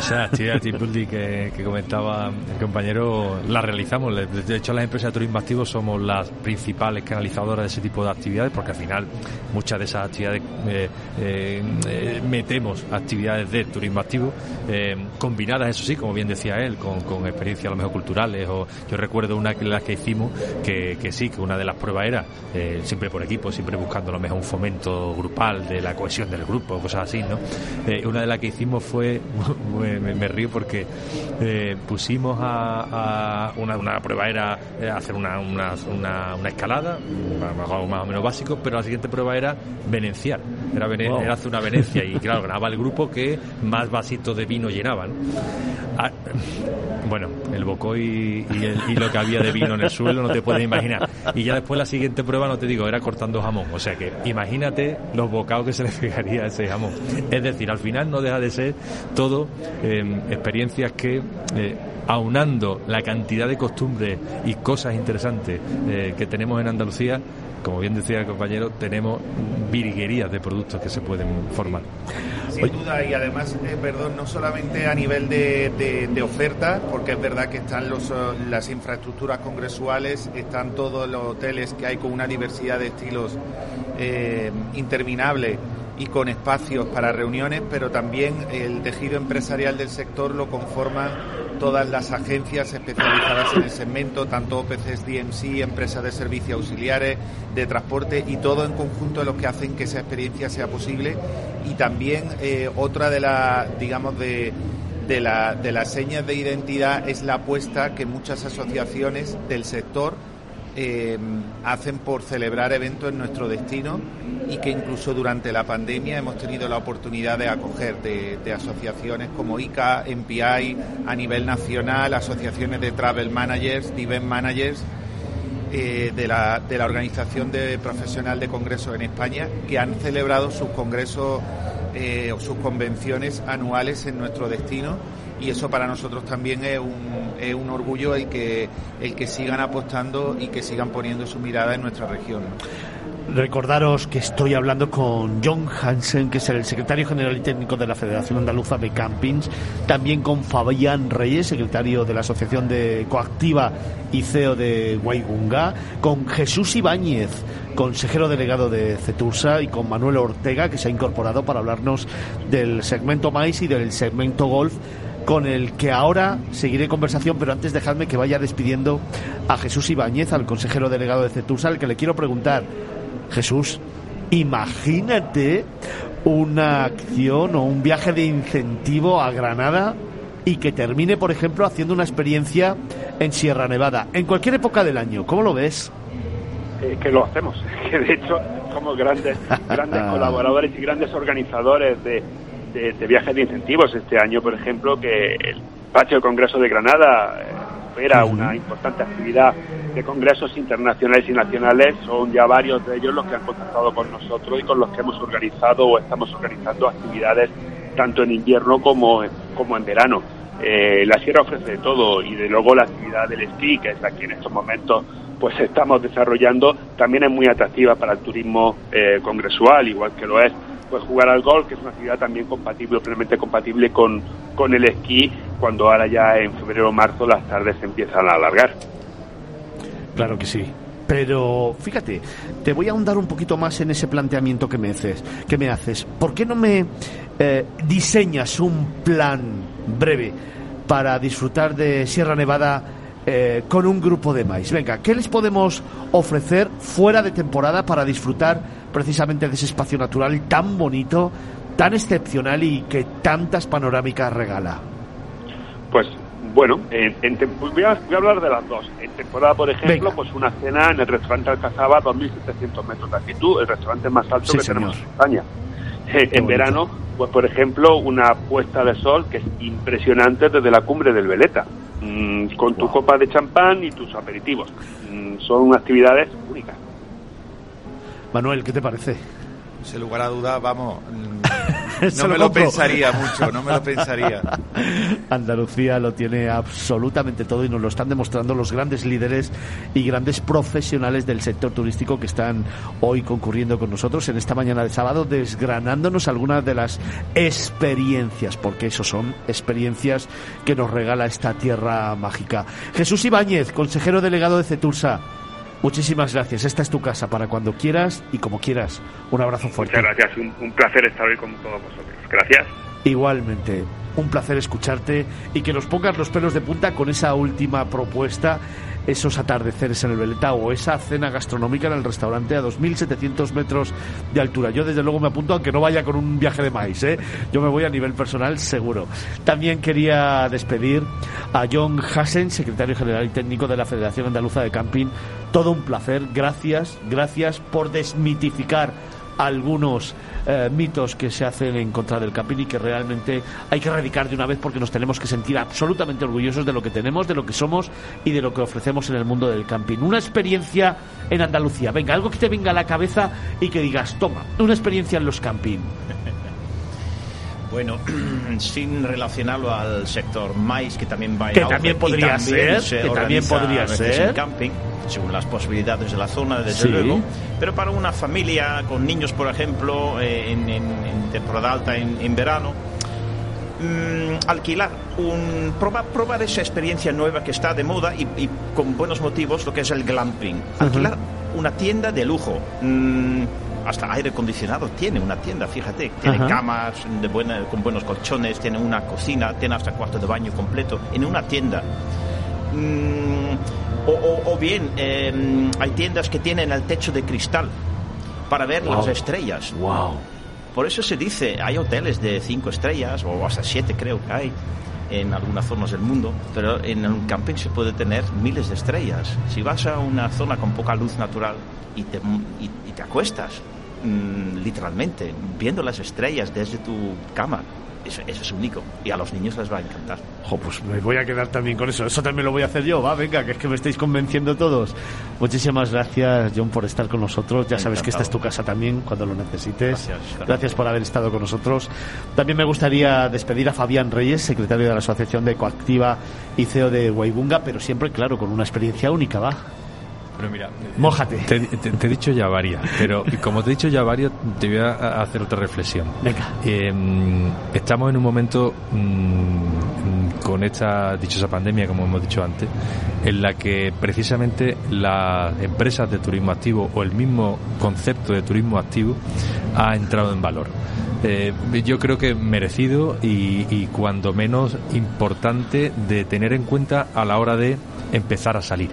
Esa actividad de que, que, comentaba el compañero la realizamos. De hecho, las empresas de turismo activo somos las principales canalizadoras de ese tipo de actividades porque al final muchas de esas actividades eh, eh, metemos actividades de turismo activo combinadas, eso sí, como bien decía él, con, experiencias a lo mejor culturales. O yo recuerdo una que las que hicimos que, sí, que una de las pruebas era siempre por equipo, siempre buscando lo mejor un fomento grupal de la cohesión del grupo, cosas así, ¿no? una de las que hicimos fue me, río porque eh, pusimos a, una, una, prueba era eh, hacer una, una, una, escalada, algo más o menos básico, pero la siguiente prueba era venenciar, era, era hacer una Venecia y claro, ganaba el grupo que más vasitos de vino llenaban. Ah, bueno, el bocoy y, y, lo que había de vino en el suelo no te puedes imaginar. Y ya después la siguiente prueba, no te digo, era cortando jamón. O sea que imagínate los bocados que se le pegaría a ese jamón. Es decir, al final no deja de ser todo eh, experiencias que eh, aunando la cantidad de costumbres y cosas interesantes eh, que tenemos en Andalucía, como bien decía el compañero, tenemos virguerías de productos que se pueden formar. Sin duda, y además, perdón, no solamente a nivel de, de, oferta, porque es verdad que están los, las infraestructuras congresuales, están todos los hoteles que hay con una diversidad de estilos interminable y con espacios para reuniones, pero también el tejido empresarial del sector lo conforman todas las agencias especializadas en el segmento, tanto OPCs, DMC, empresas de servicios auxiliares, de transporte y todo en conjunto lo que hacen que esa experiencia sea posible. Y también eh, otra de las, digamos, de, de, la, de las señas de identidad es la apuesta que muchas asociaciones del sector eh, hacen por celebrar eventos en nuestro destino y que incluso durante la pandemia hemos tenido la oportunidad de acoger de, asociaciones como ICA, MPI a nivel nacional, asociaciones de travel managers, event managers. Eh, de, la, de la Organización de Profesional de Congresos en España, que han celebrado sus congresos eh, o sus convenciones anuales en nuestro destino y eso para nosotros también es un, es un orgullo el que, el que sigan apostando y que sigan poniendo su mirada en nuestra región. Recordaros que estoy hablando con John Hansen, que es el secretario general y técnico de la Federación Andaluza de Campings, también con Fabián Reyes, secretario de la Asociación de Coactiva y CEO de Guaygunga, con Jesús Ibáñez, consejero delegado de Cetursa, y con Manuel Ortega, que se ha incorporado para hablarnos del segmento Mais y del segmento Golf con el que ahora seguiré conversación, pero antes dejadme que vaya despidiendo a Jesús Ibáñez, al consejero delegado de Cetursa, al que le quiero preguntar, Jesús, imagínate una acción o un viaje de incentivo a Granada y que termine, por ejemplo, haciendo una experiencia en Sierra Nevada, en cualquier época del año. ¿Cómo lo ves? Eh, que lo hacemos, que de hecho somos grandes, grandes colaboradores y grandes organizadores de, de, viajes de incentivos. Este año, por ejemplo, que el Patio de Congreso de Granada eh, era una importante actividad de congresos internacionales y nacionales. Son ya varios de ellos los que han contactado con nosotros y con los que hemos organizado o estamos organizando actividades tanto en invierno como, como en verano. Eh, la sierra ofrece de todo y de luego la actividad del esquí, que es aquí en estos momentos pues estamos desarrollando, también es muy atractiva para el turismo eh, congresual, igual que lo es pues jugar al golf, que es una actividad también compatible, plenamente compatible con, con el esquí, cuando ahora ya en febrero o marzo las tardes se empiezan a alargar. Claro que sí. Pero fíjate, te voy a ahondar un poquito más en ese planteamiento que me haces. Que me haces. ¿Por qué no me eh, diseñas un plan breve para disfrutar de Sierra Nevada eh, con un grupo de maíz? Venga, ¿qué les podemos ofrecer fuera de temporada para disfrutar precisamente de ese espacio natural tan bonito, tan excepcional y que tantas panorámicas regala? Pues bueno, en, voy, a, hablar de las dos. En temporada, por ejemplo, pues una cena en el restaurante Alcazaba a 2.700 metros de altitud, el restaurante más alto que tenemos en España. Eh, en verano, pues por ejemplo, una puesta de sol que es impresionante desde la cumbre del Veleta, mm, con tu copa de champán y tus aperitivos. Mm, son actividades únicas. Manuel, ¿qué te parece? sin lugar a dudas, vamos, no me lo pensaría mucho, no me lo pensaría. Andalucía lo tiene absolutamente todo y nos lo están demostrando los grandes líderes y grandes profesionales del sector turístico que están hoy concurriendo con nosotros en esta mañana de sábado, desgranándonos algunas de las experiencias, porque eso son experiencias que nos regala esta tierra mágica. Jesús Ibáñez, consejero delegado de Cetursa. Muchísimas gracias. Esta es tu casa para cuando quieras y como quieras. Un abrazo fuerte. Muchas gracias. Un, placer estar hoy con todos vosotros. Gracias. Igualmente, un placer escucharte y que nos pongas los pelos de punta con esa última propuesta, esos atardeceres en el Veleta o esa cena gastronómica en el restaurante a 2.700 metros de altura. Yo desde luego me apunto, aunque no vaya con un viaje de maíz, ¿eh? yo me voy a nivel personal seguro. También quería despedir a John Hassen, secretario general y técnico de la Federación Andaluza de Camping. Todo un placer, gracias, gracias por desmitificar algunos eh, mitos que se hacen en contra del camping y que realmente hay que erradicar de una vez porque nos tenemos que sentir absolutamente orgullosos de lo que tenemos, de lo que somos y de lo que ofrecemos en el mundo del camping. Una experiencia en Andalucía. Venga, algo que te venga a la cabeza y que digas, toma, una experiencia en los camping. Bueno, sin relacionarlo al sector mais, que también va que también podría ser, que también podría ser camping según las posibilidades de la zona, desde luego. Pero para una familia con niños, por ejemplo, eh, en, temporada alta, en, verano, mm, alquilar, un, probar, probar esa experiencia nueva que está de moda y, con buenos motivos, lo que es el glamping. Alquilar una tienda de lujo. Mm, hasta aire acondicionado tiene una tienda, fíjate, tiene camas de buena, con buenos colchones, tiene una cocina, tiene hasta cuarto de baño completo en una tienda. Mm, o, bien, em, hay tiendas que tienen el techo de cristal para ver las estrellas. Wow. Por eso se dice, hay hoteles de cinco estrellas, o hasta siete creo que hay, en algunas zonas del mundo, pero en un camping se puede tener miles de estrellas. Si vas a una zona con poca luz natural y te, y, te acuestas, mm, literalmente, viendo las estrellas desde tu cama, eso, es único y a los niños les va a encantar. pues me voy a quedar también con eso. Eso también lo voy a hacer yo. Va, venga, que es que me estáis convenciendo todos. Muchísimas gracias, John, por estar con nosotros. Ya sabes que esta es tu casa también cuando lo necesites. Gracias, gracias por haber estado con nosotros. También me gustaría despedir a Fabián Reyes, secretario de la Asociación de Coactiva y CEO de Waibunga, pero siempre, claro, con una experiencia única, va. Pero mira, Mójate. Te, he dicho ya varias, pero como te he dicho ya varias, te voy a hacer otra reflexión. Venga. Em, estamos en un momento mm, con esta dichosa pandemia, como hemos dicho antes, en la que precisamente las empresas de turismo activo o el mismo concepto de turismo activo ha entrado en valor. Eh, yo creo que merecido y, y cuando menos importante de tener en cuenta a la hora de empezar a salir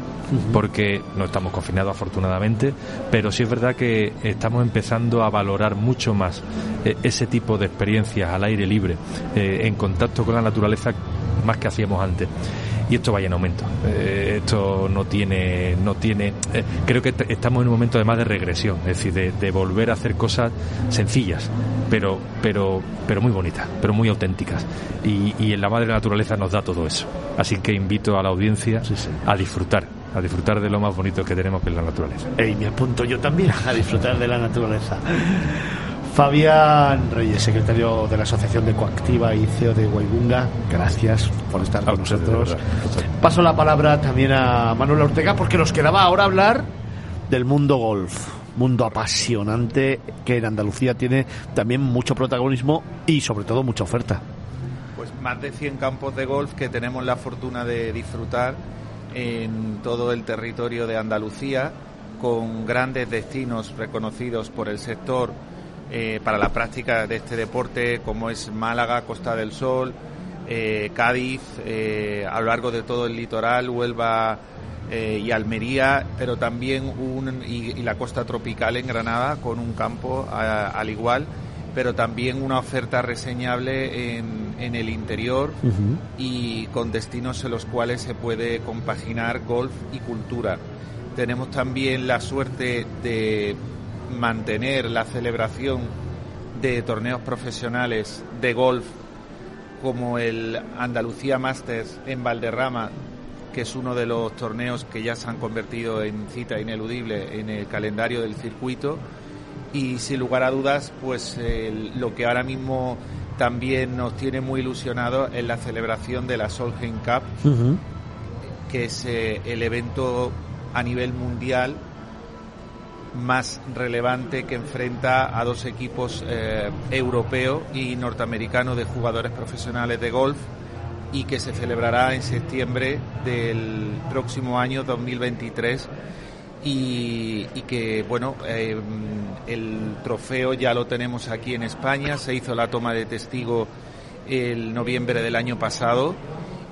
porque no estamos confinados afortunadamente, pero sí es verdad que estamos empezando a valorar mucho más eh, ese tipo de experiencias al aire libre, eh, en contacto con la naturaleza más que hacíamos antes y esto vaya en aumento. Eh, esto no tiene, no tiene. creo que estamos en un momento además de regresión, es decir, de, volver a hacer cosas sencillas, pero, pero, pero muy bonitas, pero muy auténticas. Y, en la madre naturaleza nos da todo eso. Así que invito a la audiencia a disfrutar a disfrutar de lo más bonito que tenemos, que es la naturaleza. Y me apunto yo también a disfrutar de la naturaleza. Fabián Reyes, secretario de la Asociación de Coactiva y CEO de Guaybunga, gracias por estar con nosotros. Paso la palabra también a Manuel Ortega porque nos quedaba ahora hablar del mundo golf. Mundo apasionante que en Andalucía tiene también mucho protagonismo y sobre todo mucha oferta. Pues más de 100 campos de golf que tenemos la fortuna de disfrutar en todo el territorio de Andalucía, con grandes destinos reconocidos por el sector eh, para la práctica de este deporte, como es Málaga, Costa del Sol, eh, Cádiz, eh, a lo largo de todo el litoral, Huelva y Almería, pero también un, y, la costa tropical en Granada, con un campo al igual pero también una oferta reseñable en, en el interior y con destinos en los cuales se puede compaginar golf y cultura. Tenemos también la suerte de mantener la celebración de torneos profesionales de golf como el Andalucía Masters en Valderrama, que es uno de los torneos que ya se han convertido en cita ineludible en el calendario del circuito y sin lugar a dudas, pues lo que ahora mismo también nos tiene muy ilusionados es la celebración de la Solheim Cup, que es eh, el evento a nivel mundial más relevante que enfrenta a dos equipos eh, europeos y norteamericanos de jugadores profesionales de golf y que se celebrará en septiembre del próximo año 2023 y, que bueno eh, el trofeo ya lo tenemos aquí en España se hizo la toma de testigo el noviembre del año pasado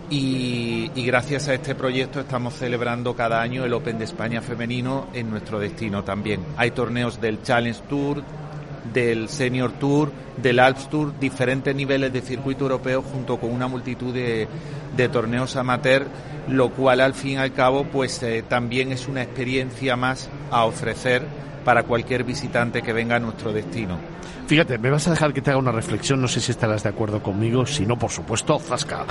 y, gracias a este proyecto estamos celebrando cada año el Open de España femenino en nuestro destino también. Hay torneos del Challenge Tour, del Senior Tour, del Alps Tour, diferentes niveles de circuito europeo junto con una multitud de, torneos amateur, lo cual al fin y al cabo pues eh, también es una experiencia más a ofrecer para cualquier visitante que venga a nuestro destino. Fíjate, me vas a dejar que te haga una reflexión, no sé si estarás de acuerdo conmigo, si no, por supuesto, zasca.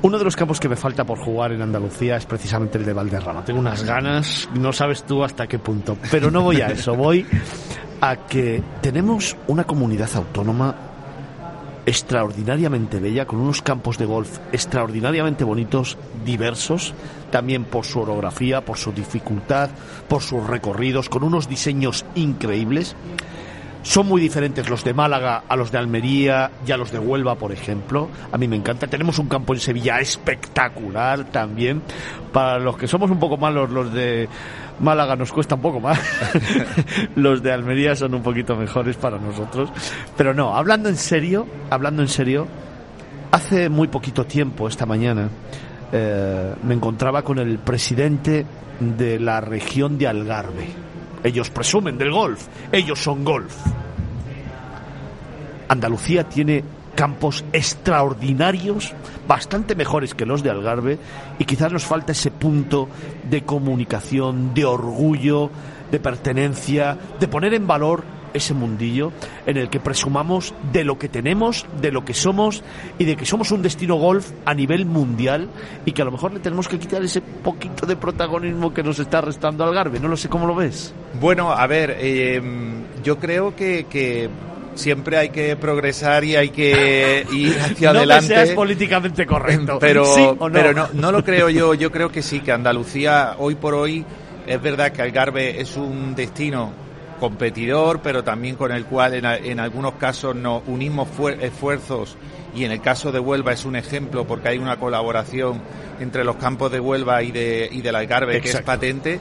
Uno de los campos que me falta por jugar en Andalucía es precisamente el de Valderrama. Tengo unas ganas, no sabes tú hasta qué punto. Pero no voy a eso, voy a que tenemos una comunidad autónoma extraordinariamente bella, con unos campos de golf extraordinariamente bonitos, diversos, también por su orografía, por su dificultad, por sus recorridos, con unos diseños increíbles. Son muy diferentes los de Málaga a los de Almería y a los de Huelva, por ejemplo. A mí me encanta. Tenemos un campo en Sevilla espectacular también. Para los que somos un poco malos, los de Málaga nos cuesta un poco más. los de Almería son un poquito mejores para nosotros. Pero no, hablando en serio, hablando en serio, hace muy poquito tiempo, esta mañana, eh, me encontraba con el presidente de la región de Algarve ellos presumen del golf, ellos son golf. Andalucía tiene campos extraordinarios, bastante mejores que los de Algarve, y quizás nos falta ese punto de comunicación, de orgullo, de pertenencia, de poner en valor ese mundillo en el que presumamos de lo que tenemos, de lo que somos y de que somos un destino golf a nivel mundial y que a lo mejor le tenemos que quitar ese poquito de protagonismo que nos está restando Algarve. No lo sé cómo lo ves. Bueno, a ver, eh, yo creo que, siempre hay que progresar y hay que ir hacia no adelante. Que seas políticamente correcto. Pero, no? pero no, no lo creo yo. Yo creo que sí, que Andalucía hoy por hoy es verdad que Algarve es un destino competidor, pero también con el cual en, algunos casos nos unimos esfuerzos y en el caso de Huelva es un ejemplo porque hay una colaboración entre los campos de Huelva y de y del Algarve que es patente.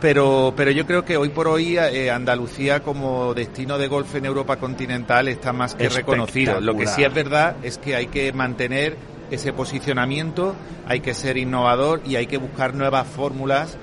Pero, pero yo creo que hoy por hoy eh, Andalucía como destino de golf en Europa continental está más que reconocido. Lo que sí es verdad es que hay que mantener ese posicionamiento, hay que ser innovador y hay que buscar nuevas fórmulas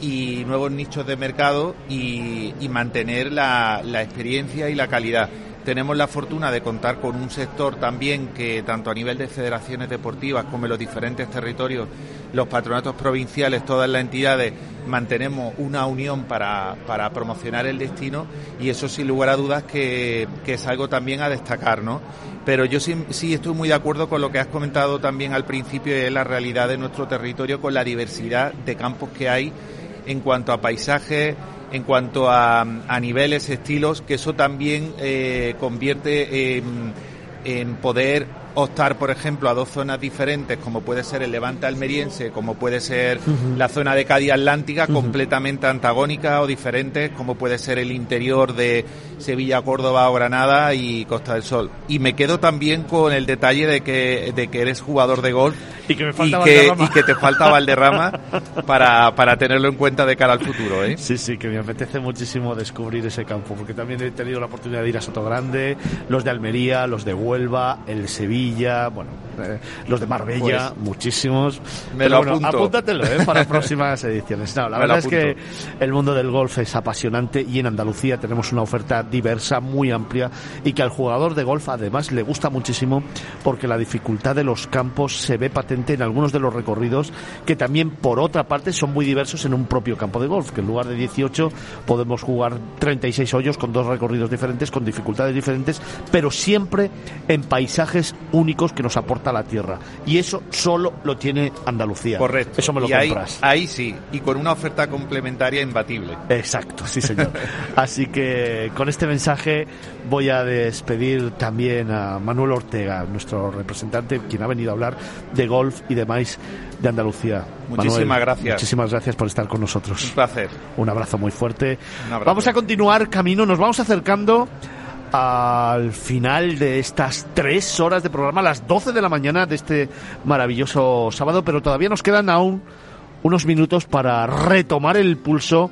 y nuevos nichos de mercado y, mantener la, experiencia y la calidad tenemos la fortuna de contar con un sector también que tanto a nivel de federaciones deportivas como en los diferentes territorios, los patronatos provinciales, todas las entidades, mantenemos una unión para, para promocionar el destino y eso sin lugar a dudas que, que es algo también a destacar, ¿no? Pero yo sí, sí, estoy muy de acuerdo con lo que has comentado también al principio de la realidad de nuestro territorio con la diversidad de campos que hay en cuanto a paisaje, en cuanto a, a niveles, estilos, que eso también eh, convierte en poder optar, por ejemplo, a dos zonas diferentes, como puede ser el Levante almeriense, como puede ser la zona de Cádiz Atlántica, completamente antagónicas o diferentes, como puede ser el interior de Sevilla, Córdoba o Granada y Costa del Sol. Y me quedo también con el detalle de que, de que eres jugador de golf y que, me y que, te falta Valderrama para, para tenerlo en cuenta de cara al futuro. ¿eh? Sí, sí, que me apetece muchísimo descubrir ese campo, porque también he tenido la oportunidad de ir a Soto Grande, los de Almería, los de Huelva, el Sevilla, bueno, eh, los de Marbella, pues, muchísimos. Me lo apunto. Apúntatelo ¿eh? para próximas ediciones. No, la verdad es que el mundo del golf es apasionante y en Andalucía tenemos una oferta diversa, muy amplia y que al jugador de golf además le gusta muchísimo porque la dificultad de los campos se ve patente en algunos de los recorridos que también por otra parte son muy diversos en un propio campo de golf, que en lugar de 18 podemos jugar 36 hoyos con dos recorridos diferentes, con dificultades diferentes, pero siempre en paisajes únicos que nos aporta la tierra. Y eso solo lo tiene Andalucía. Correcto. Eso me lo y ahí, compras. ahí sí, y con una oferta complementaria imbatible. Exacto, sí señor. Así que con este mensaje voy a despedir también a Manuel Ortega, nuestro representante, quien ha venido a hablar de golf y demás de Andalucía. Muchísimas Manuel, gracias. Muchísimas gracias por estar con nosotros. Un placer. Un abrazo muy fuerte. Un abrazo. Vamos a continuar camino, nos vamos acercando al final de estas tres horas de programa, a las 12 de la mañana de este maravilloso sábado, pero todavía nos quedan aún unos minutos para retomar el pulso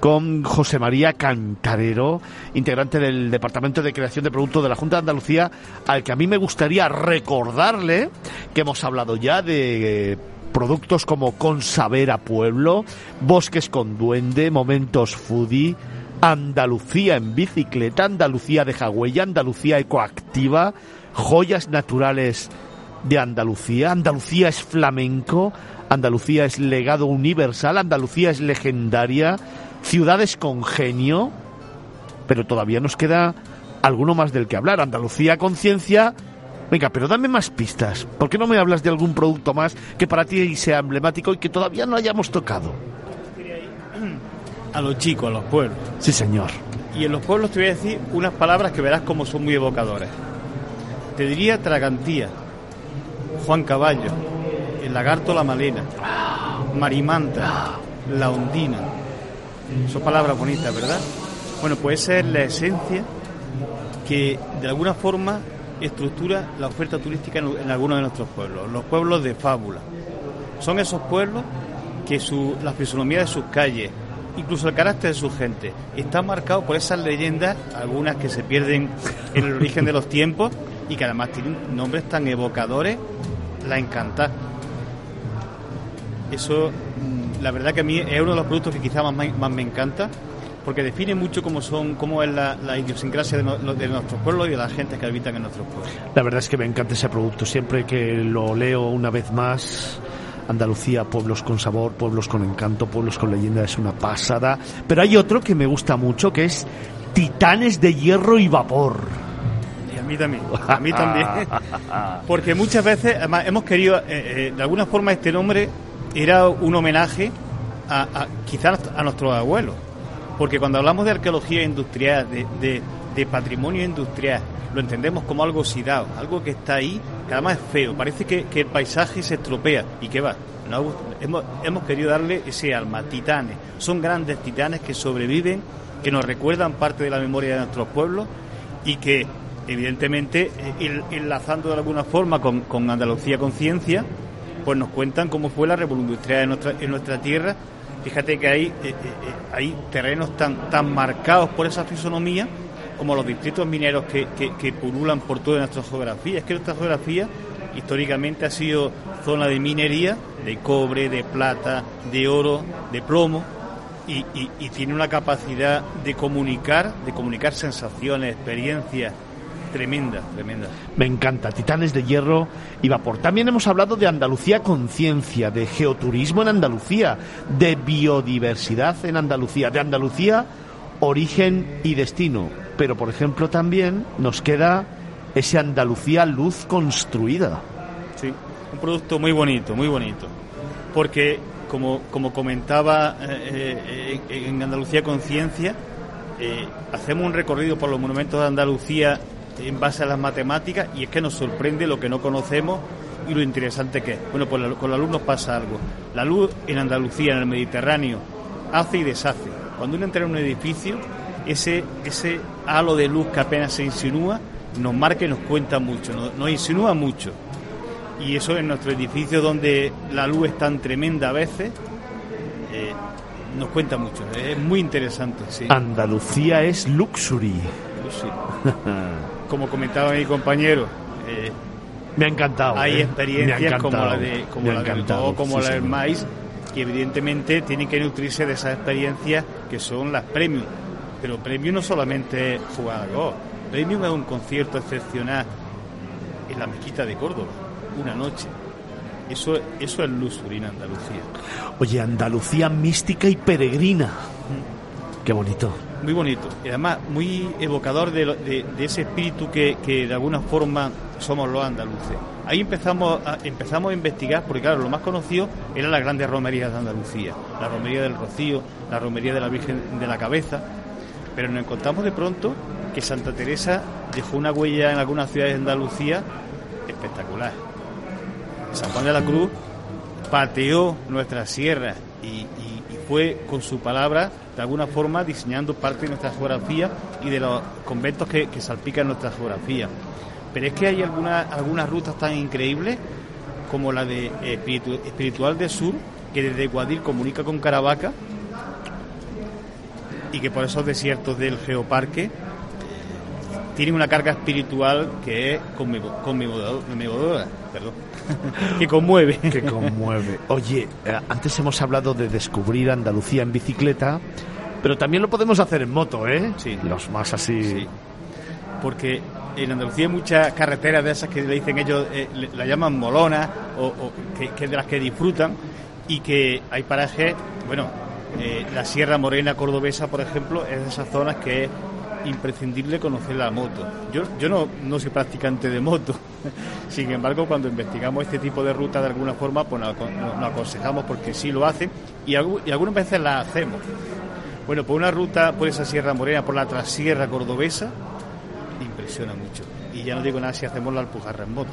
con José María Cantarero, integrante del Departamento de Creación de Productos de la Junta de Andalucía, al que a mí me gustaría recordarle que hemos hablado ya de eh, productos como Con Saber a Pueblo, Bosques con Duende, Momentos Foodie, Andalucía en bicicleta, Andalucía de Jagüella, Andalucía ecoactiva, joyas naturales de Andalucía, Andalucía es flamenco, Andalucía es legado universal, Andalucía es legendaria, ciudades con genio, pero todavía nos queda alguno más del que hablar. Andalucía conciencia. Venga, pero dame más pistas. ¿Por qué no me hablas de algún producto más que para ti sea emblemático y que todavía no hayamos tocado? A los chicos, a los pueblos. Sí, señor. Y en los pueblos te voy a decir unas palabras que verás como son muy evocadoras. Te diría Tragantía, Juan Caballo, el lagarto La Malena, Marimanta, La Ondina. Son palabras bonitas, ¿verdad? Bueno, pues esa es la esencia que de alguna forma estructura la oferta turística en, en algunos de nuestros pueblos, los pueblos de fábula. Son esos pueblos que su, la fisonomía de sus calles, incluso el carácter de su gente, está marcado por esas leyendas, algunas que se pierden en el origen de los tiempos y que además tienen nombres tan evocadores, la encanta. Eso, mm, la verdad que a mí es uno de los productos que quizá más, más me encanta, porque define mucho cómo son, cómo es la, idiosincrasia de, no- de nuestros pueblos y de la gente que habitan en nuestros pueblos. La verdad es que me encanta ese producto. Siempre que lo leo una vez más, Andalucía, pueblos con sabor, pueblos con encanto, pueblos con leyenda, es una pasada. Pero hay otro que me gusta mucho, que es Titanes de Hierro y Vapor. Y a mí también, a mí también. Porque muchas veces, además, hemos querido, eh, eh, de alguna forma, este nombre era un homenaje a, a quizás a nuestros abuelos. Porque cuando hablamos de arqueología industrial, de, de- de patrimonio industrial, lo entendemos como algo oxidado, algo que está ahí, que además es feo. Parece que, que el paisaje se estropea. ¿Y qué va? Hemos, hemos querido darle ese alma, titanes. Son grandes titanes que sobreviven, que nos recuerdan parte de la memoria de nuestros pueblos y que evidentemente eh, en- enlazando de alguna forma con, con Andalucía Conciencia pues nos cuentan cómo fue la revolución industrial en nuestra, en nuestra tierra fíjate que hay, eh, eh, hay terrenos tan, tan marcados por esa fisonomía como los distritos mineros que, que, pululan por toda nuestra geografía es que nuestra geografía históricamente ha sido zona de minería de cobre, de plata, de oro, de plomo y, y- y tiene una capacidad de comunicar, de comunicar sensaciones, experiencias tremenda, tremenda. Me encanta, Titanes de Hierro y Vapor. También hemos hablado de Andalucía Conciencia, de geoturismo en Andalucía, de biodiversidad en Andalucía, de Andalucía origen y destino. Pero, por ejemplo, también nos queda ese Andalucía luz construida. Sí, un producto muy bonito, muy bonito. Porque, como, como comentaba eh, eh, en Andalucía Conciencia, eh, hacemos un recorrido por los monumentos de Andalucía en base a las matemáticas y es que nos sorprende lo que no conocemos y lo interesante que es. Bueno, pues con la luz nos pasa algo. La luz en Andalucía, en el Mediterráneo, hace y deshace. Cuando uno entra en un edificio, ese, ese halo de luz que apenas se insinúa nos marca y nos cuenta mucho, nos, nos insinúa mucho. Y eso en nuestro edificio donde la luz es tan tremenda a veces, eh, nos cuenta mucho. Es muy interesante, sí. Andalucía es luxury. Sí. Como comentaba mi compañero, eh, Me ha encantado. hay ¿eh? Experiencias como la de como la del todo, como sí, la del maíz, que evidentemente tienen que nutrirse de esas experiencias que son las premium. Pero premium no solamente es jugar a golf. Premium es un concierto excepcional en la mezquita de Córdoba, una noche. Eso, eso es luxury en Andalucía. Oye, Andalucía mística y peregrina. Qué bonito. muy bonito y además muy evocador de, ese espíritu que, de alguna forma somos los andaluces. Ahí empezamos a, empezamos a investigar, porque claro, lo más conocido eran las grandes romerías de Andalucía, la romería del Rocío, la romería de la Virgen de la Cabeza, pero nos encontramos de pronto que Santa Teresa dejó una huella en algunas ciudades de Andalucía espectacular. San Juan de la Cruz pateó nuestra sierra y, fue con su palabra de alguna forma diseñando parte de nuestra geografía y de los conventos que, salpican nuestra geografía. Pero es que hay algunas algunas rutas tan increíbles como la de Espiritual del Sur, que desde Guadil comunica con Caravaca y que por esos desiertos del geoparque tienen una carga espiritual que es conmovedora, perdón, que conmueve. Que conmueve. Oye, eh, antes hemos hablado de descubrir Andalucía en bicicleta, pero también lo podemos hacer en moto, ¿eh? Sí. Los más así. Sí. Porque en Andalucía hay muchas carreteras de esas que le dicen ellos, eh, la llaman molona, o, que, que, de las que disfrutan, y que hay parajes, bueno, eh, la Sierra Morena Cordobesa, por ejemplo, es de esas zonas que es imprescindible conocer la moto. Yo, yo no, no soy practicante de moto, sin embargo, cuando investigamos este tipo de ruta de alguna forma, pues nos, aconsejamos porque sí lo hacen y, algunas veces la hacemos. Bueno, por una ruta por esa Sierra Morena, por la Trasierra Cordobesa, impresiona mucho. Y ya no digo nada si hacemos la Alpujarra en moto.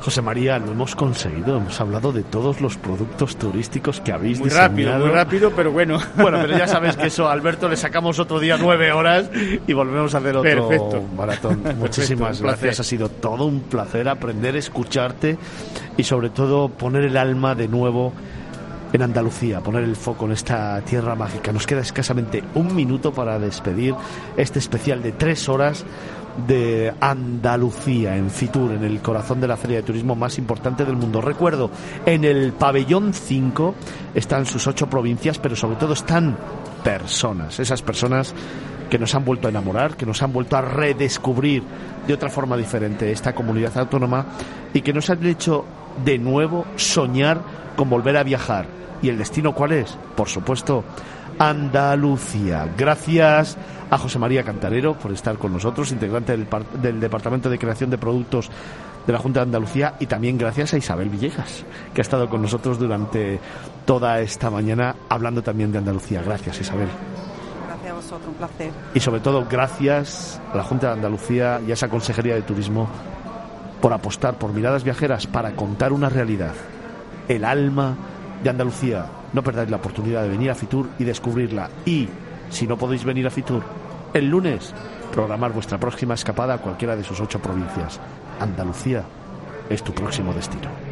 José María, lo hemos conseguido. Hemos hablado de todos los productos turísticos que habéis muy diseñado. rápido, muy rápido, pero bueno. Bueno, pero ya sabes que eso, Alberto, le sacamos otro día nueve horas y volvemos a hacer otro Perfecto. maratón. Muchísimas gracias. Ha sido todo un placer aprender, escucharte y sobre todo poner el alma de nuevo en Andalucía, poner el foco en esta tierra mágica. Nos queda escasamente un minuto para despedir este especial de tres horas de Andalucía, en Fitur, en el corazón de la feria de turismo más importante del mundo. Recuerdo, en el pabellón 5 están sus ocho provincias, pero sobre todo están personas, esas personas que nos han vuelto a enamorar, que nos han vuelto a redescubrir de otra forma diferente esta comunidad autónoma y que nos han hecho de nuevo soñar con volver a viajar. ¿Y el destino cuál es? Por supuesto, Andalucía. Gracias a José María Cantarero por estar con nosotros, integrante del, Departamento de Creación de Productos de la Junta de Andalucía y también gracias a Isabel Villegas, que ha estado con nosotros durante toda esta mañana hablando también de Andalucía. Gracias, Isabel. Gracias a vosotros, un placer. Y sobre todo, gracias a la Junta de Andalucía y a esa Consejería de Turismo por apostar por miradas viajeras para contar una realidad, el alma de Andalucía. No perdáis la oportunidad de venir a Fitur y descubrirla. Y, si no podéis venir a Fitur, el lunes programar vuestra próxima escapada a cualquiera de sus ocho provincias. Andalucía es tu próximo destino.